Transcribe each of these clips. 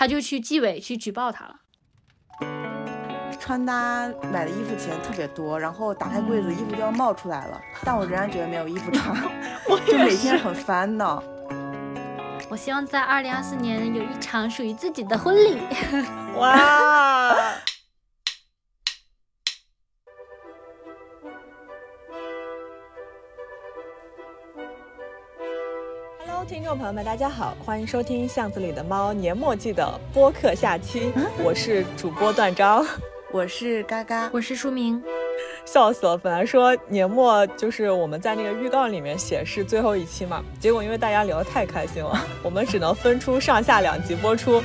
他就去纪委去举报他了。穿搭买的衣服钱特别多，然后打开柜子，衣服就要冒出来了，但我仍然觉得没有衣服穿，就每天很烦恼。我希望在二零二四年有一场属于自己的婚礼。哇听众朋友们，大家好，欢迎收听《巷子里的猫》年末季的播客下期，我是主播段章。我是嘎嘎，我是书明，笑死了！本来说年末就是我们在那个预告里面写是最后一期嘛，结果因为大家聊得太开心了，我们只能分出上下两集播出。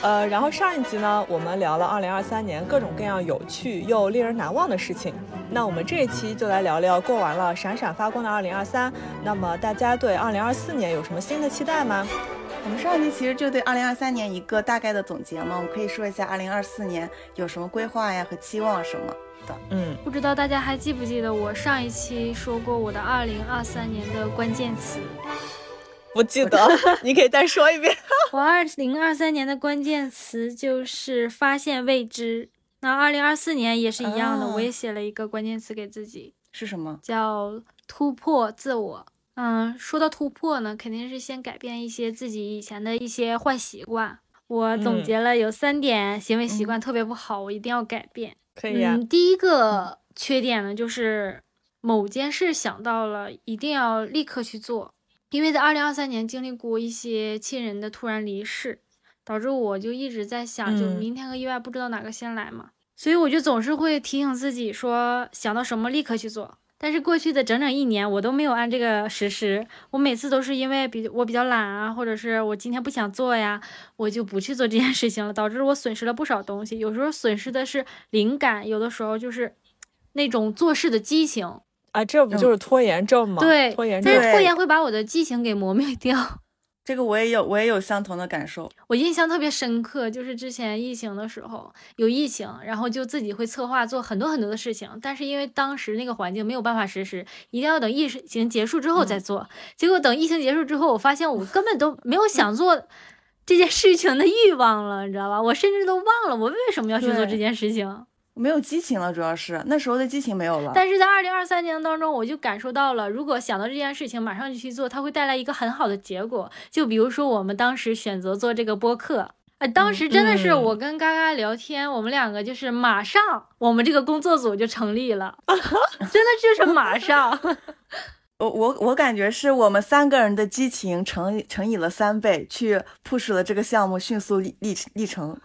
呃，然后上一集呢，我们聊了2023年各种各样有趣又令人难忘的事情。那我们这一期就来聊聊过完了闪闪发光的2023。那么大家对2024年有什么新的期待吗？我们上一期其实就对二零二三年一个大概的总结嘛，我们可以说一下二零二四年有什么规划呀和期望什么的。嗯，不知道大家还记不记得我上一期说过我的二零二三年的关键词？不记得，你可以再说一遍。我二零二三年的关键词就是发现未知。那二零二四年也是一样的，我也写了一个关键词给自己，是什么？叫突破自我。嗯，说到突破呢，肯定是先改变一些自己以前的一些坏习惯。我总结了有三点行为习惯特别不好，我一定要改变。可以呀。第一个缺点呢，就是某件事想到了，一定要立刻去做。因为在二零二三年经历过一些亲人的突然离世，导致我就一直在想，就明天和意外不知道哪个先来嘛，所以我就总是会提醒自己说，想到什么立刻去做。但是过去的整整一年，我都没有按这个实施。我每次都是因为比我比较懒啊，或者是我今天不想做呀，我就不去做这件事情了，导致我损失了不少东西。有时候损失的是灵感，有的时候就是那种做事的激情啊，这不就是拖延症吗？对，拖延症，但是拖延会把我的激情给磨灭 掉。这个我也有，我也有相同的感受。我印象特别深刻，就是之前疫情的时候有疫情，然后就自己会策划做很多很多的事情，但是因为当时那个环境没有办法实施，一定要等疫情结束之后再做。结果等疫情结束之后，我发现我根本都没有想做这件事情的欲望了，你知道吧？我甚至都忘了我为什么要去做这件事情。没有激情了，主要是那时候的激情没有了。但是在二零二三年当中，我就感受到了，如果想到这件事情，马上就去做，它会带来一个很好的结果。就比如说我们当时选择做这个播客，哎，当时真的是我跟嘎嘎聊天，我们两个就是马上，我们这个工作组就成立了，真的就是马上。我我我感觉是我们三个人的激情乘乘以了三倍，去 push 了这个项目迅速历历历程。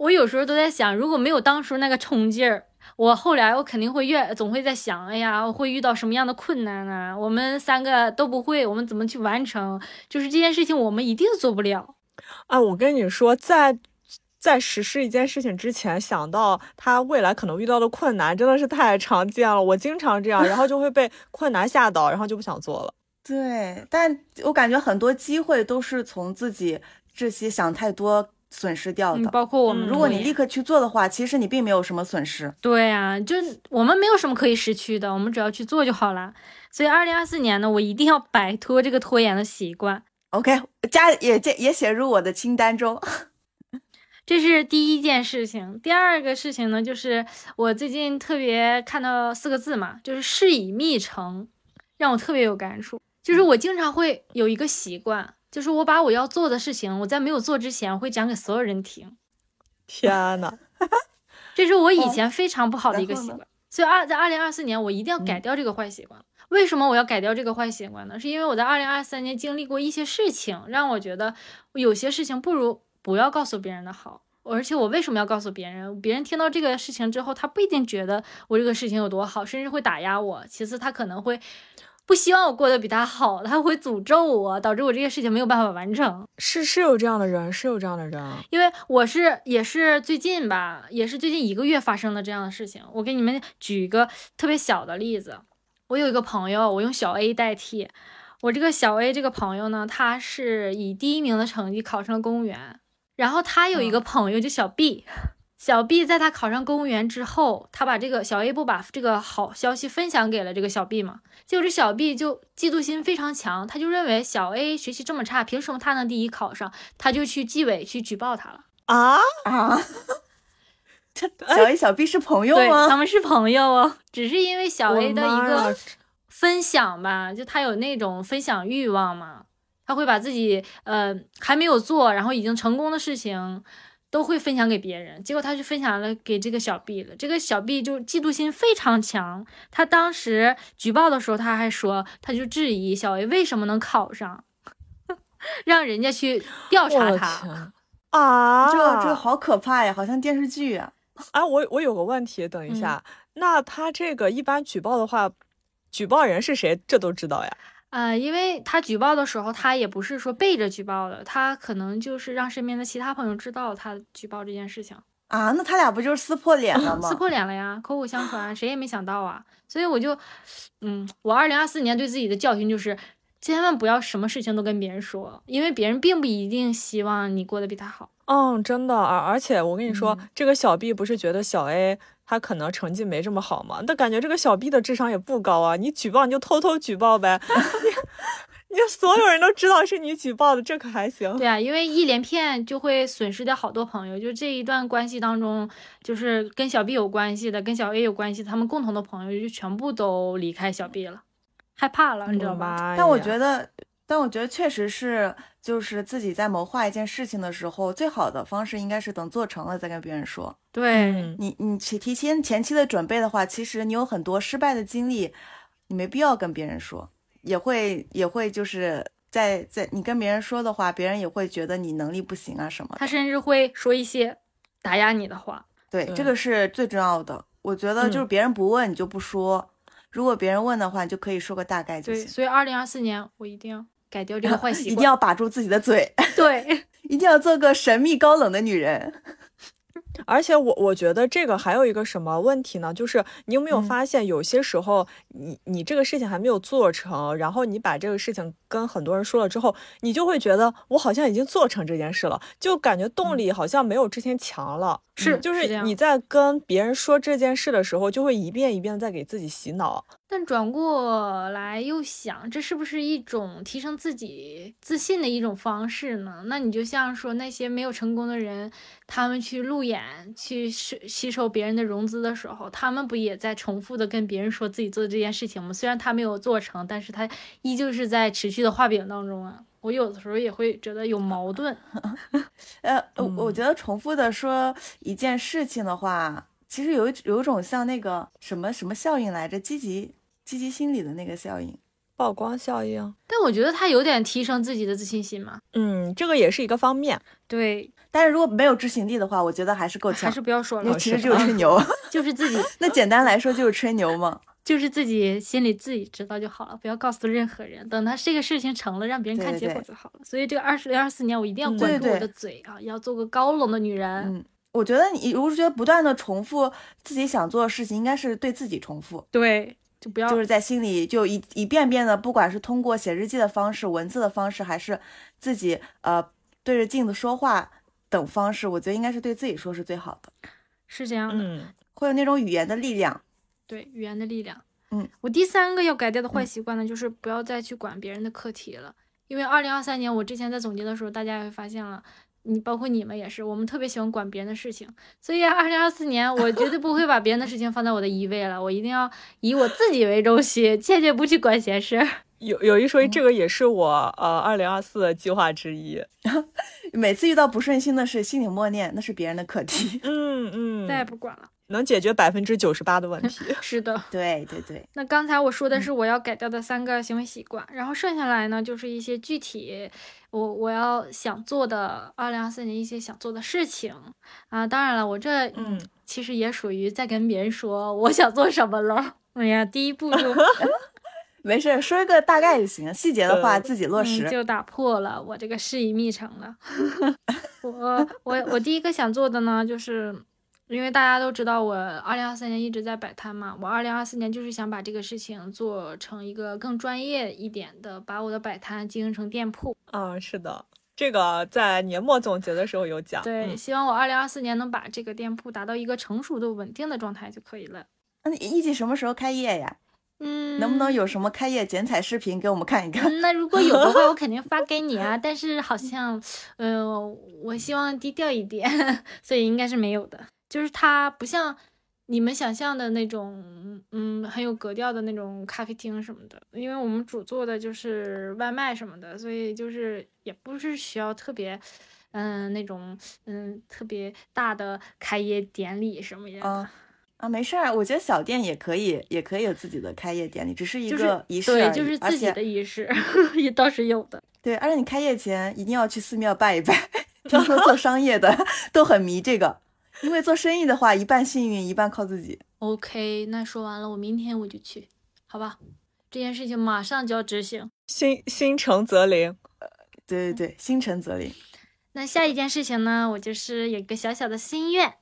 我有时候都在想，如果没有当初那个冲劲儿，我后来我肯定会越总会在想，哎呀，我会遇到什么样的困难呢？我们三个都不会，我们怎么去完成？就是这件事情，我们一定做不了。啊，我跟你说，在在实施一件事情之前，想到他未来可能遇到的困难，真的是太常见了。我经常这样，然后就会被 困难吓倒，然后就不想做了。对，但我感觉很多机会都是从自己这些想太多。损失掉的，包括我们。如果你立刻去做的话，其实你并没有什么损失。对啊，就我们没有什么可以失去的，我们只要去做就好了。所以，二零二四年呢，我一定要摆脱这个拖延的习惯。OK，加也也也写入我的清单中。这是第一件事情。第二个事情呢，就是我最近特别看到四个字嘛，就是事以密成，让我特别有感触。就是我经常会有一个习惯。就是我把我要做的事情，我在没有做之前，我会讲给所有人听。天呐，这是我以前非常不好的一个习惯。所以二在二零二四年，我一定要改掉这个坏习惯。为什么我要改掉这个坏习惯呢？是因为我在二零二三年经历过一些事情，让我觉得有些事情不如不要告诉别人的好。而且我为什么要告诉别人？别人听到这个事情之后，他不一定觉得我这个事情有多好，甚至会打压我。其次，他可能会。不希望我过得比他好，他会诅咒我，导致我这些事情没有办法完成。是是有这样的人，是有这样的人。因为我是也是最近吧，也是最近一个月发生的这样的事情。我给你们举一个特别小的例子。我有一个朋友，我用小 A 代替。我这个小 A 这个朋友呢，他是以第一名的成绩考上了公务员。然后他有一个朋友，就小 B。小 B 在他考上公务员之后，他把这个小 A 不把这个好消息分享给了这个小 B 嘛？结果这小 B 就嫉妒心非常强，他就认为小 A 学习这么差，凭什么他能第一考上？他就去纪委去举报他了啊啊！这小 A 小 B 是朋友吗？他们是朋友哦，只是因为小 A 的一个分享吧，就他有那种分享欲望嘛，他会把自己呃还没有做，然后已经成功的事情。都会分享给别人，结果他就分享了给这个小 B 了。这个小 B 就嫉妒心非常强，他当时举报的时候，他还说，他就质疑小 A 为什么能考上，让人家去调查他。啊，这这好可怕呀，好像电视剧啊。哎，我我有个问题，等一下，那他这个一般举报的话，举报人是谁？这都知道呀？呃，因为他举报的时候，他也不是说背着举报的，他可能就是让身边的其他朋友知道他举报这件事情啊。那他俩不就是撕破脸了吗？撕破脸了呀，口口相传，谁也没想到啊。所以我就，嗯，我二零二四年对自己的教训就是，千万不要什么事情都跟别人说，因为别人并不一定希望你过得比他好。嗯，真的，而而且我跟你说，这个小 B 不是觉得小 A。他可能成绩没这么好嘛，但感觉这个小 B 的智商也不高啊。你举报你就偷偷举报呗，你你所有人都知道是你举报的，这可还行？对啊，因为一连骗就会损失掉好多朋友。就这一段关系当中，就是跟小 B 有关系的，跟小 A 有关系，他们共同的朋友就全部都离开小 B 了，害怕了，你知道吧？但我觉得。但我觉得确实是，就是自己在谋划一件事情的时候，最好的方式应该是等做成了再跟别人说。对你，你提提前前期的准备的话，其实你有很多失败的经历，你没必要跟别人说，也会也会就是在在你跟别人说的话，别人也会觉得你能力不行啊什么。他甚至会说一些打压你的话。对，这个是最重要的。我觉得就是别人不问你就不说，如果别人问的话，你就可以说个大概就行。对，所以二零二四年我一定要。改掉这个坏习惯，一定要把住自己的嘴。对，一定要做个神秘高冷的女人。而且我我觉得这个还有一个什么问题呢？就是你有没有发现，有些时候你你这个事情还没有做成，然后你把这个事情跟很多人说了之后，你就会觉得我好像已经做成这件事了，就感觉动力好像没有之前强了。是，就是你在跟别人说这件事的时候，就会一遍一遍的在给自己洗脑。但转过来又想，这是不是一种提升自己自信的一种方式呢？那你就像说那些没有成功的人，他们去路演、去吸吸收别人的融资的时候，他们不也在重复的跟别人说自己做的这件事情吗？虽然他没有做成，但是他依旧是在持续的画饼当中啊。我有的时候也会觉得有矛盾。呃，我我觉得重复的说一件事情的话，其实有有一种像那个什么什么效应来着，积极。积极心理的那个效应，曝光效应。但我觉得他有点提升自己的自信心嘛。嗯，这个也是一个方面。对，但是如果没有执行力的话，我觉得还是够呛。还是不要说了，其实就是吹牛，就是自己。那简单来说就是吹牛嘛，就是自己心里自己知道就好了，不要告诉任何人。等他这个事情成了，让别人看结果就好了。所以这个二十零二四年，我一定要管住我的嘴啊，要做个高冷的女人。嗯，我觉得你如果是觉得不断的重复自己想做的事情，应该是对自己重复。对。就不要，就是在心里就一一遍遍的，不管是通过写日记的方式、文字的方式，还是自己呃对着镜子说话等方式，我觉得应该是对自己说是最好的。是这样的，嗯，会有那种语言的力量。对，语言的力量。嗯，我第三个要改掉的坏习惯呢，就是不要再去管别人的课题了。因为二零二三年我之前在总结的时候，大家也会发现了。你包括你们也是，我们特别喜欢管别人的事情，所以二零二四年我绝对不会把别人的事情放在我的一位了，我一定要以我自己为中心，切切不去管闲事。有有一说一，这个也是我呃二零二四的计划之一。每次遇到不顺心的事，心里默念那是别人的课题。嗯嗯，再也不管了。能解决百分之九十八的问题。是的，对对对。那刚才我说的是我要改掉的三个行为习惯，然后剩下来呢，就是一些具体我我要想做的二零二四年一些想做的事情啊。当然了，我这嗯，其实也属于在跟别人说我想做什么了。哎呀，第一步就 没事，说一个大概就行，细节的话自己落实。就打破了我这个示意密成了。我我我第一个想做的呢，就是。因为大家都知道我二零二三年一直在摆摊嘛，我二零二四年就是想把这个事情做成一个更专业一点的，把我的摆摊经营成店铺。嗯，是的，这个在年末总结的时候有讲。对，嗯希望我二零二四年能把这个店铺达到一个成熟的、稳定的状态就可以了。那你预计什么时候开业呀？嗯，能不能有什么开业剪彩视频给我们看一看？嗯？那如果有的话，我肯定发给你啊。但是好像，呃，我希望低调一点，所以应该是没有的。就是它不像你们想象的那种，嗯，很有格调的那种咖啡厅什么的。因为我们主做的就是外卖什么的，所以就是也不是需要特别，嗯，那种嗯特别大的开业典礼什么样的。啊啊，没事儿，我觉得小店也可以，也可以有自己的开业典礼，只是一个仪式而对，就是自己的仪式，也倒是有的。对，而且你开业前一定要去寺庙拜一拜。听说做商业的都很迷这个，因为做生意的话，一半幸运，一半靠自己。OK，那说完了，我明天我就去，好吧？这件事情马上就要执行。心心诚则灵。对对对，心诚则灵。那下一件事情呢，我就是有一个小小的心愿，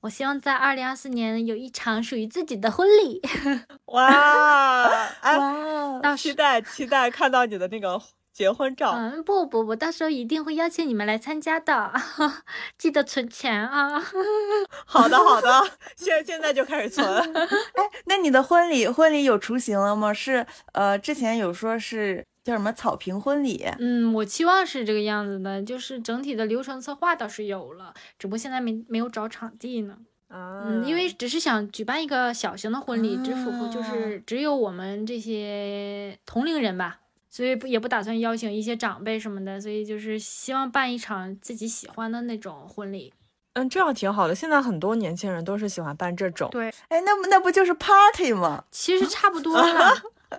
我希望在二零二四年有一场属于自己的婚礼。哇，哎，哇哦，到时，期待期待看到你的那个结婚照。嗯，不不不，到时候一定会邀请你们来参加的，记得存钱啊。好的好的，现现在就开始存。哎那你的婚礼婚礼有雏形了吗？是呃，之前有说是叫什么草坪婚礼，嗯，我期望是这个样子的，就是整体的流程策划倒是有了，只不过现在没没有找场地呢。啊嗯，因为只是想举办一个小型的婚礼，只符合就啊是只有我们这些同龄人吧，所以不也不打算邀请一些长辈什么的，所以就是希望办一场自己喜欢的那种婚礼。嗯，这样挺好的。现在很多年轻人都是喜欢办这种。对，哎，那不那不就是 party 吗？其实差不多了，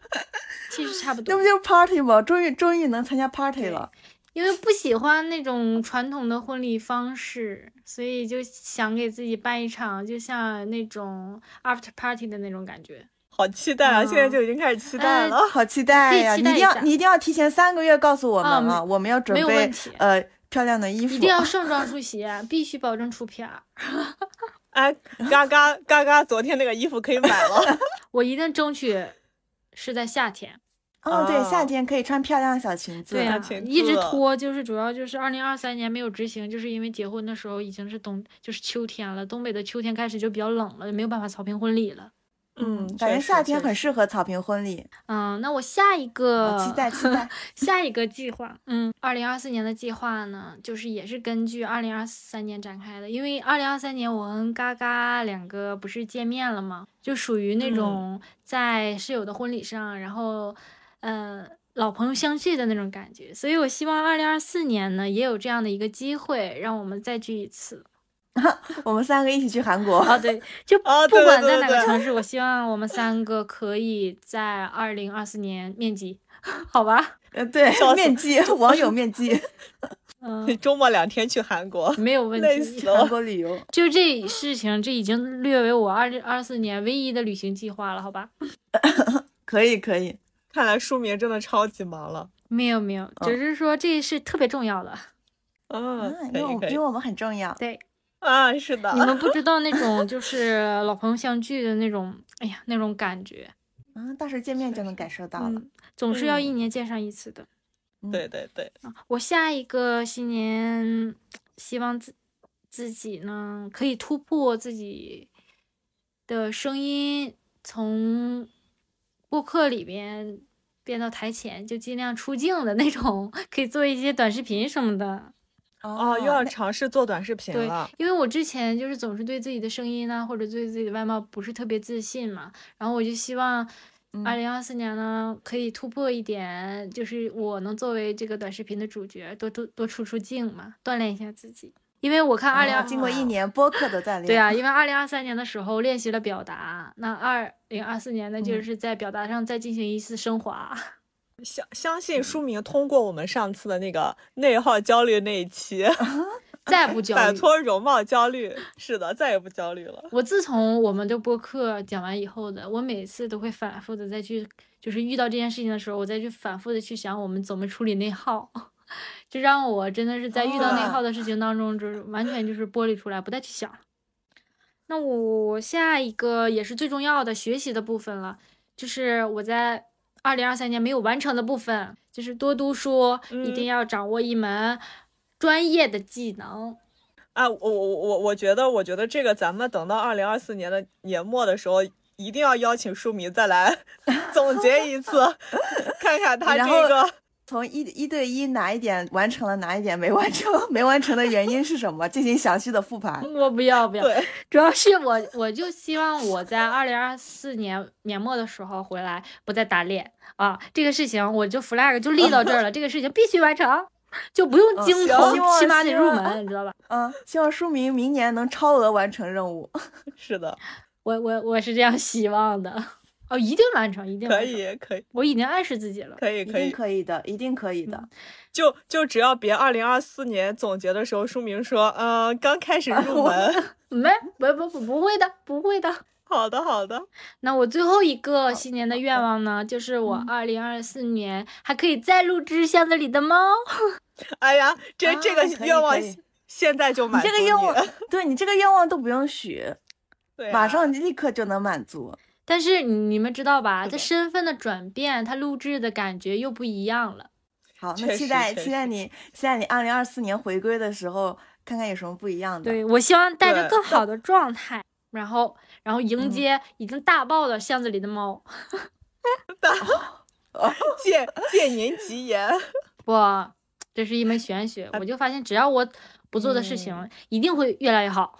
其实差不多那不，就是 party 吗？终于终于能参加 party 了。因为不喜欢那种传统的婚礼方式，所以就想给自己办一场就像那种 after party 的那种感觉。好期待啊！嗯现在就已经开始期待了。好期待呀！你一定要你一定要提前三个月告诉我们啊啊，我们要准备呃漂亮的衣服。一定要盛装出席，必须保证出片儿。哎，嘎嘎嘎嘎，昨天那个衣服可以买了。我一定争取是在夏天。哦，对，哦夏天可以穿漂亮的小裙子。对呀、裙一直拖，就是主要就是二零二三年没有执行，就是因为结婚的时候已经是冬，就是秋天了，东北的秋天开始就比较冷了，没有办法草坪婚礼了。嗯，确感觉夏天很适合草坪婚礼。嗯，那我下一个好期待期待。下一个计划，嗯，二零二四年的计划呢，就是也是根据二零二三年展开的，因为二零二三年我跟嘎嘎两个不是见面了吗？就属于那种在室友的婚礼上，然后，呃。老朋友相聚的那种感觉，所以我希望二零二四年呢也有这样的一个机会，让我们再聚一次。我们三个一起去韩国。啊，对，就 哦对对不管在哪个城市，我希望我们三个可以在二零二四年面基，好吧？呃，对面基，网友面基，嗯，周末两天去韩国，没有问题。韩。国旅游。就这事情，这已经略为我二零二四年唯一的旅行计划了，好吧？可以可以，看来书明真的超级忙了。没有没有，只是说这是特别重要的。嗯啊，，因为因为。我们很重要。对，啊，是的你。们不知道那种就是老朋友相聚的那种，哎呀，那种感觉，啊，到时候见面就能感受到了。嗯，总是要嗯一年见上一次的。对对对，啊我下一个新年希望自自己呢可以突破自己的声音，从播客里边变到台前，就尽量出镜的那种，可以做一些短视频什么的。哦，又要尝试做短视频对了。因为我之前就是总是对自己的声音啊，或者对自己的外貌不是特别自信嘛，然后我就希望嗯二零二四年呢可以突破一点，就是我能作为这个短视频的主角，多多多出出镜嘛，锻炼一下自己。因为我看二零二啊经过一年播客的 锻炼，对啊，因为二零二三年的时候练习了表达，那二零二四年呢，就嗯是在表达上再进行一次升华。相相信书明通过我们上次的那个内耗焦虑那一期，再不焦虑摆。脱容貌焦虑。是的，再也不焦虑了。我自从我们的播客讲完以后的，我每次都会反复的再去，就是遇到这件事情的时候，我再去反复的去想我们怎么处理内耗，就让我真的是在遇到内耗的事情当 中，就是完全就是剥离出来，不再去想。那我下一个也是最重要的学习的部分了，就是我在二零二三年没有完成的部分，就是多读书，一定嗯要掌握一门专业的技能。啊，我我我我觉得，我觉得这个咱们等到二零二四年的年末的时候，一定要邀请书迷再来 总结一次，看看他这个。从一一对一哪一点完成了，哪一点没完成，没完成的原因是什么？进行详细的复盘。我不要不要，对，主要是我我就希望我在二零二四年年末的时候回来，不再打脸啊！这个事情我就 flag 就立到这儿了，这个事情必须完成，就不用精通，起码得入门，你知道吧？嗯，希望书明明年能超额完成任务。是的，我我我是这样希望的。哦，一定完成，一定可以，可以。我已经暗示自己了，可以，可以，可以的，一定可以的。就就只要别二零二四年总结的时候，书名说，嗯，刚开始 入门，没，不不不，不会的，不会的。好的，好的。那我最后一个新年的愿望呢，就是我二零二四年还可以再录制箱子里的猫。哎呀，这这个愿望现在就满足你。这个愿望，对你这个愿望都不用许，对，马上立刻就能满足。但是你们知道吧？这身份的转变，它录制的感觉又不一样了。好，那期待期待你期待你二零二四年回归的时候，看看有什么不一样的。对我希望带着更好的状态，然后然后迎接已经大爆的巷子里的猫。大 借借您吉言。不，这是一门玄学。我就发现，只要我不做的事情，一定会越来越好。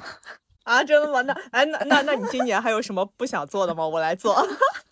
啊，真的吗？那哎，那那那你今年还有什么不想做的吗？我来做。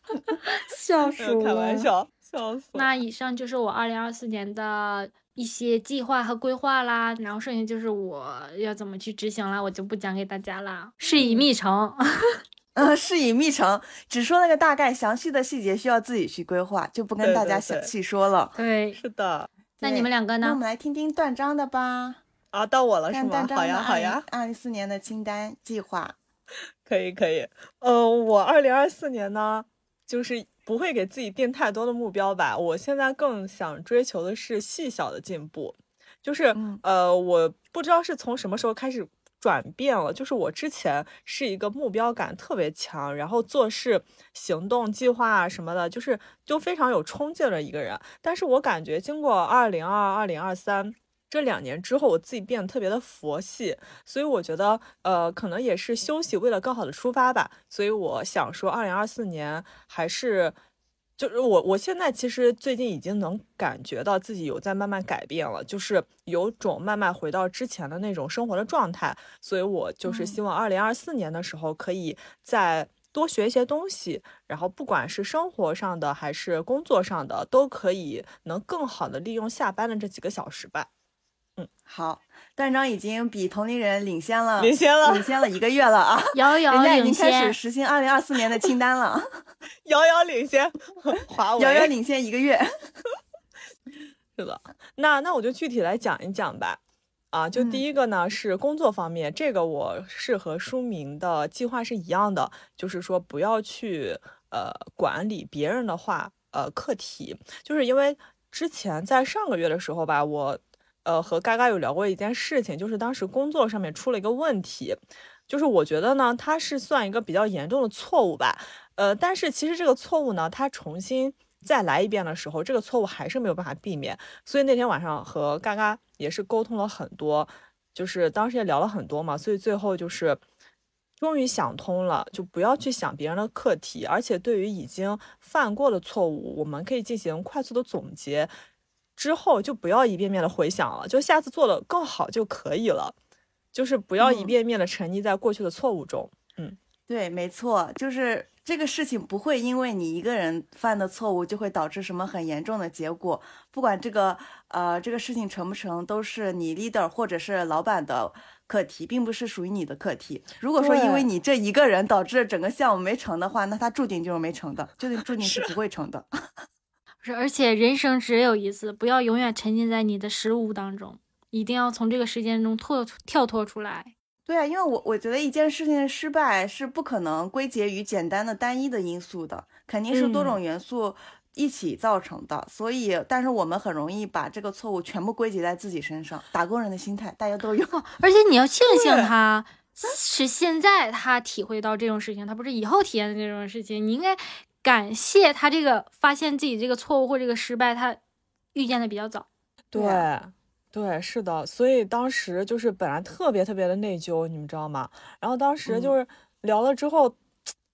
笑死我！开玩笑，笑死。那以上就是我二零二四年的一些计划和规划啦，然后剩下就是我要怎么去执行啦，我就不讲给大家啦，事已密成。嗯，事已密成，只说那个大概，详细的细节需要自己去规划，就不跟大家详细说了。对，是的。那你们两个呢？那我们来听听断章的吧。啊，到我了是吗？好呀，好呀。二零四年的清单计划，可以，可以。嗯，我二零二四年呢，就是不会给自己定太多的目标吧。我现在更想追求的是细小的进步，就是呃，我不知道是从什么时候开始转变了。就是我之前是一个目标感特别强，然后做事、行动、计划啊什么的，就是就非常有冲劲的一个人。但是我感觉经过二零二二零二三。这两年之后，我自己变得特别的佛系，所以我觉得，呃，可能也是休息为了更好的出发吧。所以我想说，二零二四年还是，就是我我现在其实最近已经能感觉到自己有在慢慢改变了，就是有种慢慢回到之前的那种生活的状态。所以我就是希望二零二四年的时候，可以再多学一些东西，然后不管是生活上的还是工作上的，都可以能更好的利用下班的这几个小时吧。嗯，好，段章已经比同龄人领先了，领先了，领先了一个月了啊！遥遥领先，人家已经开始实行二零二四年的清单了，遥遥领先，华为 遥遥领先一个月。是的，那那我就具体来讲一讲吧。啊，就第一个呢是工作方面，这个我是和书明的计划是一样的，就是说不要去呃管理别人的话，呃课题，就是因为之前在上个月的时候吧，我。呃，和嘎嘎有聊过一件事情，就是当时工作上面出了一个问题，就是我觉得呢，它是算一个比较严重的错误吧。呃，但是其实这个错误呢，它重新再来一遍的时候，这个错误还是没有办法避免。所以那天晚上和嘎嘎也是沟通了很多，就是当时也聊了很多嘛，所以最后就是终于想通了，就不要去想别人的课题，而且对于已经犯过的错误，我们可以进行快速的总结。之后就不要一遍遍的回想了，就下次做的更好就可以了，就是不要一遍遍的沉溺在过去的错误中。嗯，对，没错，就是这个事情不会因为你一个人犯的错误就会导致什么很严重的结果，不管这个呃这个事情成不成，都是你 leader 或者是老板的课题，并不是属于你的课题。如果说因为你这一个人导致整个项目没成的话，那他注定就是没成的，就注定是不会成的。是，而且人生只有一次，不要永远沉浸在你的食物当中，一定要从这个时间中脱跳脱出来。对啊，因为我我觉得一件事情的失败是不可能归结于简单的单一的因素的，肯定是多种元素一起造成的。所以，但是我们很容易把这个错误全部归结在自己身上。打工人的心态大家都有，而且你要庆幸他是现在他体会到这种事情，他不是以后体验的这种事情，你应该。感谢他这个发现自己这个错误或这个失败，他遇见的比较早。对，对，是的，所以当时就是本来特别特别的内疚，你们知道吗？然后当时就是聊了之后，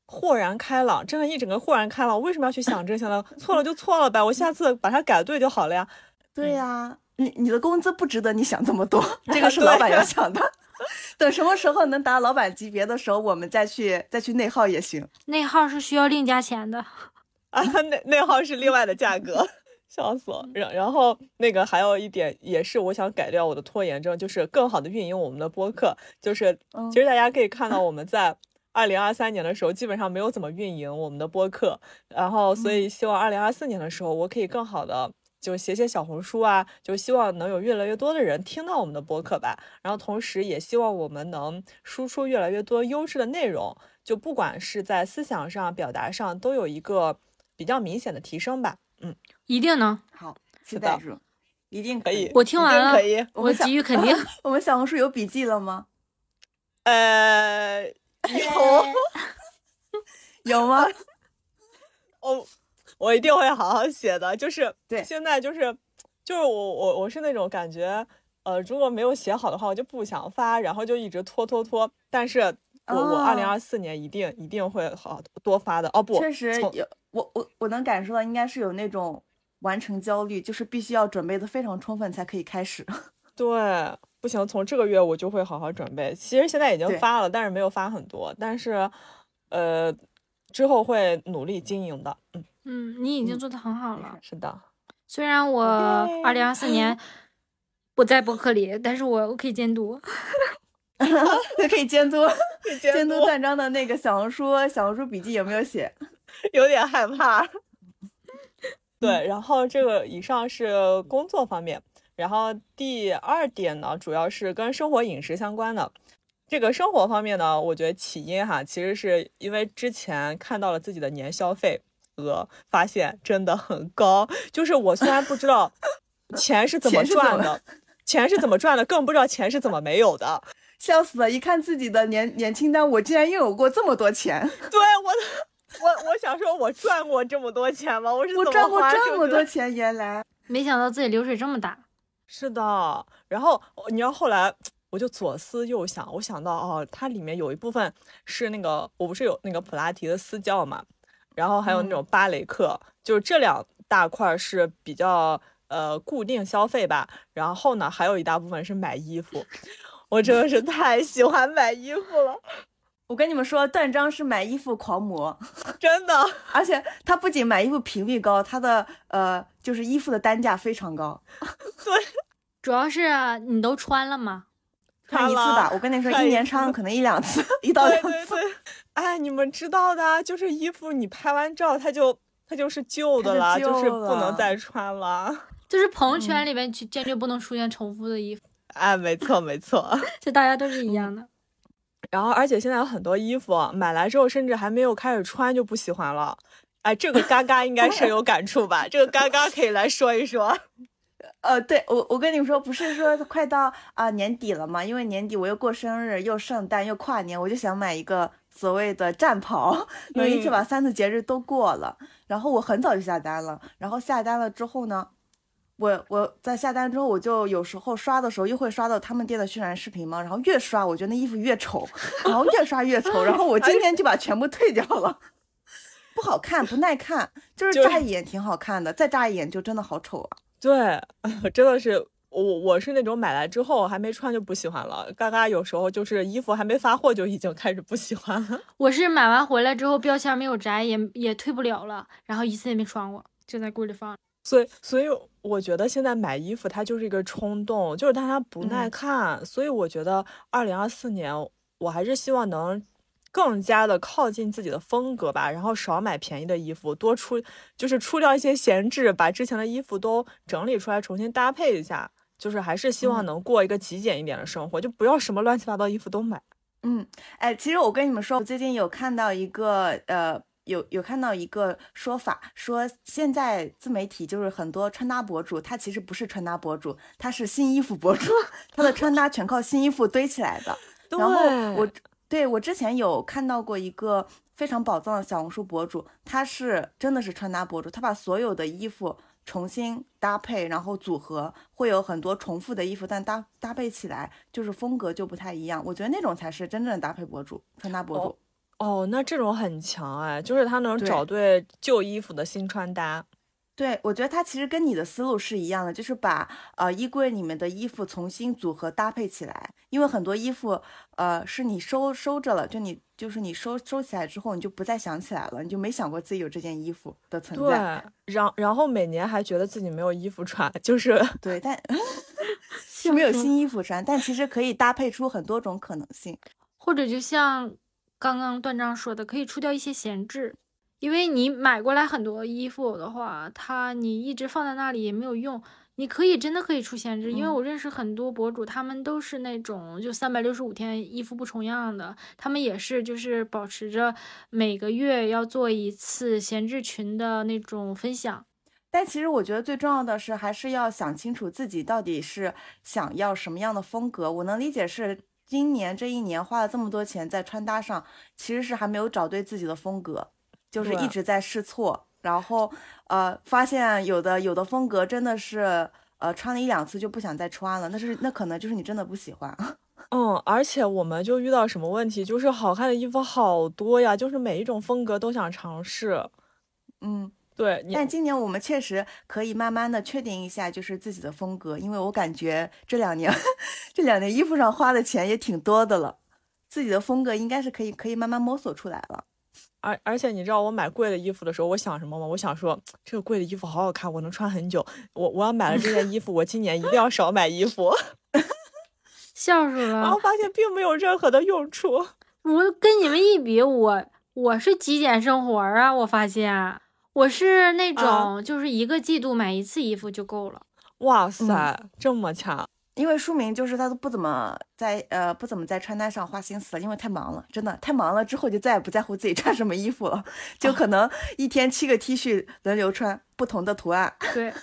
豁然开朗，真的，一整个豁然开朗。为什么要去想这些呢？错了就错了呗，我下次把它改对就好了呀。对呀，你你的工资不值得你想这么多，这个是老板要想的。等什么时候能达老板级别的时候，我们再去再去内耗也行。内耗是需要另加钱的啊，内内耗是另外的价格。笑死了，然然后那个还有一点也是我想改掉我的拖延症，就是更好的运营我们的播客。就是其实大家可以看到我们在二零二三年的时候基本上没有怎么运营我们的播客，然后所以希望二零二四年的时候我可以更好的就写写小红书啊，就希望能有越来越多的人听到我们的播客吧。然后同时也希望我们能输出越来越多优质的内容，就不管是在思想上、表达上都有一个比较明显的提升吧。嗯。一定能好，期待住，一定可以。我听完了，可以，我给予肯定。我们小红书有笔记了吗？呃，有，有吗？哦，我一定会好好写的。就是对，现在就是，就是我我我是那种感觉，呃，如果没有写好的话，我就不想发，然后就一直拖拖拖。但是我我二零二四年一定一定会好多发的。哦不，确实有，我我我能感受到，应该是有那种。完成焦虑就是必须要准备的非常充分才可以开始。对，不行，从这个月我就会好好准备。其实现在已经发了，但是没有发很多。但是，呃，之后会努力经营的。嗯嗯，你已经做的很好了。是的，虽然我二零二四年 不在博客里，但是我我可以监督，可以监督监督段章的那个小红书小红书笔记有没有写？有点害怕。对，然后这个以上是工作方面，然后第二点呢，主要是跟生活饮食相关的。这个生活方面呢，我觉得起因哈，其实是因为之前看到了自己的年消费额，发现真的很高。就是我虽然不知道钱是怎么赚的，钱是怎么赚的，更不知道钱是怎么没有的，笑死了！一看自己的年年清单，我竟然拥有过这么多钱。对我。我我想说，我赚过这么多钱吗？我是我赚过这么多钱，原来没想到自己流水这么大。是的，然后你知道后来我就左思右想，我想到哦，它里面有一部分是那个我不是有那个普拉提的私教嘛，然后还有那种芭蕾课，就是这两大块是比较呃固定消费吧。然后呢，还有一大部分是买衣服，我真的是太喜欢买衣服了。我跟你们说，段章是买衣服狂魔，真的。而且他不仅买衣服频率高，他的呃，就是衣服的单价非常高。对，主要是你都穿了吗？穿一次吧。我跟你说，一年穿可能一两次，一到两次。哎，你们知道的，就是衣服你拍完照，它就它就是旧的了，就是不能再穿了。就是朋友圈里面去坚决不能出现重复的衣服。哎，没错没错，就大家都是一样的。然后，而且现在有很多衣服买来之后，甚至还没有开始穿就不喜欢了。哎，这个嘎嘎应该深有感触吧？这个嘎嘎可以来说一说。呃，对我，我跟你们说，不是说快到啊年底了嘛？因为年底我又过生日，又圣诞，又跨年，我就想买一个所谓的战袍，能一起把三次节日都过了。然后我很早就下单了，然后下单了之后呢？我我在下单之后，我就有时候刷的时候又会刷到他们店的宣传视频嘛，然后越刷我觉得那衣服越丑，然后越刷越丑，然后我今天就把全部退掉了，不好看，不耐看，就是乍一眼挺好看的，再乍一眼就真的好丑啊。对，真的是我我是那种买来之后还没穿就不喜欢了，嘎嘎有时候就是衣服还没发货就已经开始不喜欢了。我是买完回来之后标签没有摘，也也退不了了，然后一次也没穿过，就在柜里放。所以，所以我觉得现在买衣服它就是一个冲动，就是但它不耐看。所以我觉得二零二四年我还是希望能更加的靠近自己的风格吧，然后少买便宜的衣服，多出就是出掉一些闲置，把之前的衣服都整理出来，重新搭配一下。就是还是希望能过一个极简一点的生活，就不要什么乱七八糟衣服都买。嗯，哎，其实我跟你们说，我最近有看到一个呃。有有看到一个说法，说现在自媒体就是很多穿搭博主，他其实不是穿搭博主，他是新衣服博主，他的穿搭全靠新衣服堆起来的。然后我对我之前有看到过一个非常宝藏的小红书博主，他是真的是穿搭博主，他把所有的衣服重新搭配，然后组合，会有很多重复的衣服，但搭搭配起来就是风格就不太一样。我觉得那种才是真正的搭配博主、穿搭博主。哦，那这种很强哎，就是他能找对旧衣服的新穿搭。对，我觉得它其实跟你的思路是一样的，就是把呃衣柜里面的衣服重新组合搭配起来，因为很多衣服呃是你收收着了，就你就是你收收起来之后，你就不再想起来了，你就没想过自己有这件衣服的存对在。，然然后每年还觉得自己没有衣服穿，就是对，但 是没有新衣服穿，但其实可以搭配出很多种可能性。或者就像刚刚段章说的，可以出掉一些闲置，因为你买过来很多衣服的话，它你一直放在那里也没有用。你可以真的可以出闲置，因为嗯我认识很多博主，他们都是那种就三百六十五天衣服不重样的，他们也是就是保持着每个月要做一次闲置群的那种分享。但其实我觉得最重要的是，还是要想清楚自己到底是想要什么样的风格。我能理解是今年这一年花了这么多钱在穿搭上，其实是还没有找对自己的风格，就是一直在试错，然后呃发现有的有的风格真的是呃穿了一两次就不想再穿了，那是那可能就是你真的不喜欢。嗯，而且我们就遇到什么问题，就是好看的衣服好多呀，就是每一种风格都想尝试。嗯，对，但今年我们确实可以慢慢的确定一下，就是自己的风格，因为我感觉这两年 这两年衣服上花的钱也挺多的了，自己的风格应该是可以可以慢慢摸索出来了。而而且你知道我买贵的衣服的时候，我想什么吗？我想说这个贵的衣服好好看，我能穿很久。我我要买了这件衣服，我今年一定要少买衣服。笑死了然后！发现并没有任何的用处。我跟你们一比，我我是极简生活啊！我发现我是那种、啊就是一个季度买一次衣服就够了。哇塞，这么强！因为书明就是他都不怎么在呃不怎么在穿搭上花心思了，因为太忙了，真的太忙了，之后就再也不在乎自己穿什么衣服了，就可能一天七个 T 恤轮流穿不同的图案对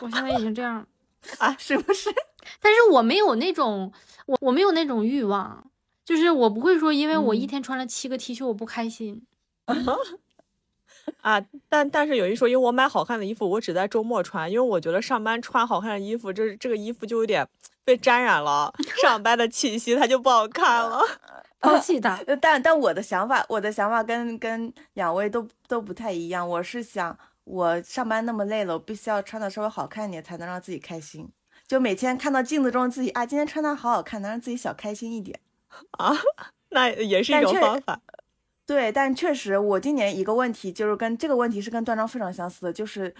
我现在已经这样，啊，是不是？但是我没有那种我我没有那种欲望，就是我不会说因为我一嗯天穿了七个 T 恤我不开心。啊，但但是有一说一，我买好看的衣服，我只在周末穿，因为我觉得上班穿好看的衣服，这这个衣服就有点被沾染了上班的气息，它就不好看了。抛弃它，呃但但我的想法，我的想法跟跟两位都都不太一样。我是想，我上班那么累了，我必须要穿的稍微好看一点，才能让自己开心。就每天看到镜子中自己啊，今天穿的好好看，能让自己小开心一点。啊 那也是一种方法。对，但确实，我今年一个问题就是跟这个问题是跟段章非常相似的，就是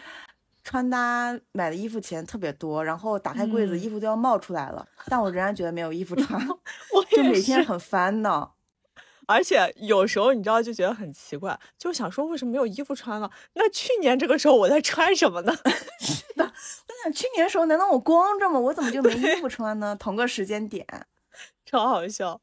穿搭买的衣服钱特别多，然后打开柜子，嗯衣服都要冒出来了，但我仍然觉得没有衣服穿 我就，每天很烦恼。而且有时候你知道就觉得很奇怪，就想说为什么没有衣服穿了？那去年这个时候我在穿什么呢？是的我想去年的时候，难道我光着吗？我怎么就没衣服穿呢？同个时间点，超好笑。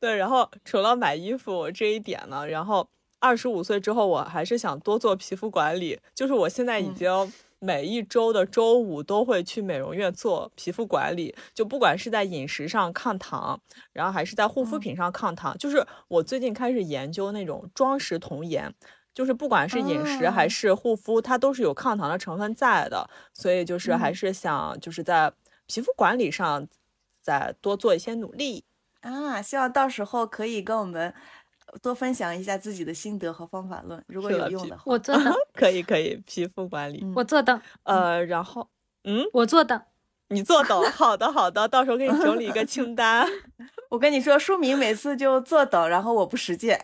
对，然后除了买衣服这一点呢，然后二十五岁之后，我还是想多做皮肤管理。就是我现在已嗯经每一周的周五都会去美容院做皮肤管理，就不管是在饮食上抗糖，然后还是在护肤嗯品上抗糖。就是我最近开始研究那种装食童颜。就是不管是饮食还哦是护肤，它都是有抗糖的成分在的，所以就是还嗯是想就是在皮肤管理上再多做一些努力。啊，希望到时候可以跟我们多分享一下自己的心得和方法论，如果有用的话。我坐等，可以可以，皮肤管理。嗯我坐等，呃，然后嗯，我坐等。你坐等，好的好的，到时候给你整理一个清 单。我跟你说，书明每次就坐等，然后我不实践，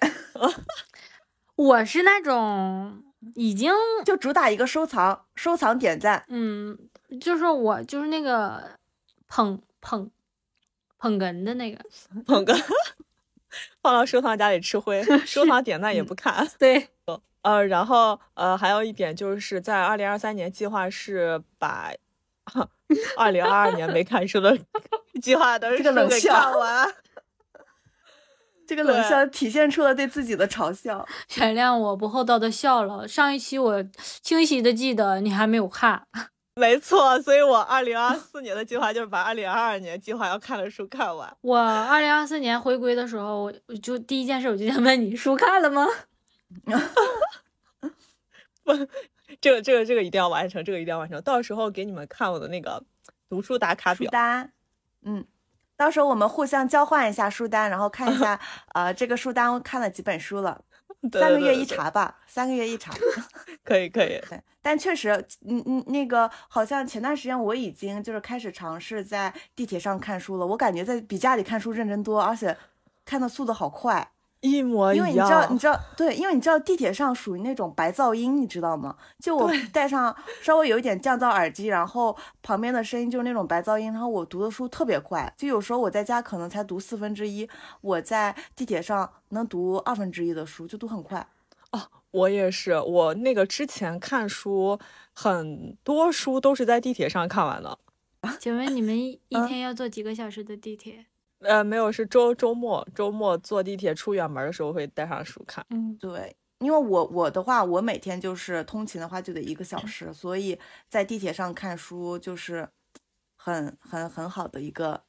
我是那种已经就主打一个收藏、收藏点赞。嗯，就是我就是那个捧捧捧哏的那个，捧个放到收藏夹里吃灰，收藏点赞也不看。对，呃，然后呃，还有一点就是在二零二三年计划是把 二零二二年没看书的计划的这个冷笑。这个冷笑体现出了对自己的嘲笑。原谅我不厚道的笑了。上一期我清晰的记得你还没有看，没错，所以我二零二四年的计划就是把二零二二年计划要看的书看完。我二零二四年回归的时候，我我就第一件事我就想问你书看了吗？不这个这个这个一定要完成，这个一定要完成。到时候给你们看我的那个读书打卡表单，嗯，到时候我们互相交换一下书单，然后看一下，呃，这个书单看了几本书了，三个月一查吧，三个月一查，可以可以。对，但确实，嗯嗯，那个好像前段时间我已经就是开始尝试在地铁上看书了，我感觉在比家里看书认真多，而且看的速度好快。一模一样，因为你知道，你知道，对，因为你知道地铁上属于那种白噪音，你知道吗？就我戴上稍微有一点降噪耳机，然后旁边的声音就是那种白噪音，然后我读的书特别快，就有时候我在家可能才读四分之一，我在地铁上能读二分之一的书，就读很快。哦，我也是，我那个之前看书很多书都是在地铁上看完的。请问你们一天要坐几个小时的地铁？呃，没有，是周周末，周末坐地铁出远门的时候会带上书看。嗯，对，因为我我的话，我每天就是通勤的话就得一个小时，所以在地铁上看书就是很很很好的一个。